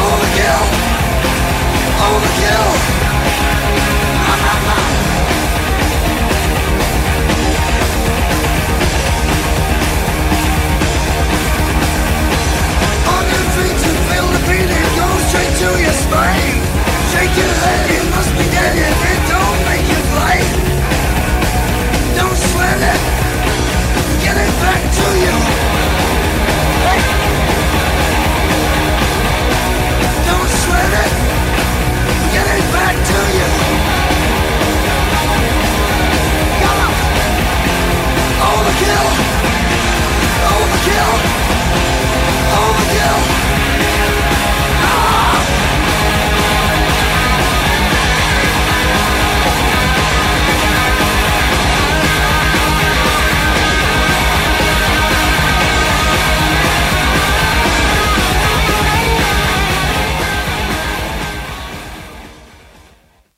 Overkill. Overkill. Ha, ha, ha.
On your feet to feel the straight to your spine. Shake your head, you must be dead it don't make you. Don't sweat it. Get it back to you.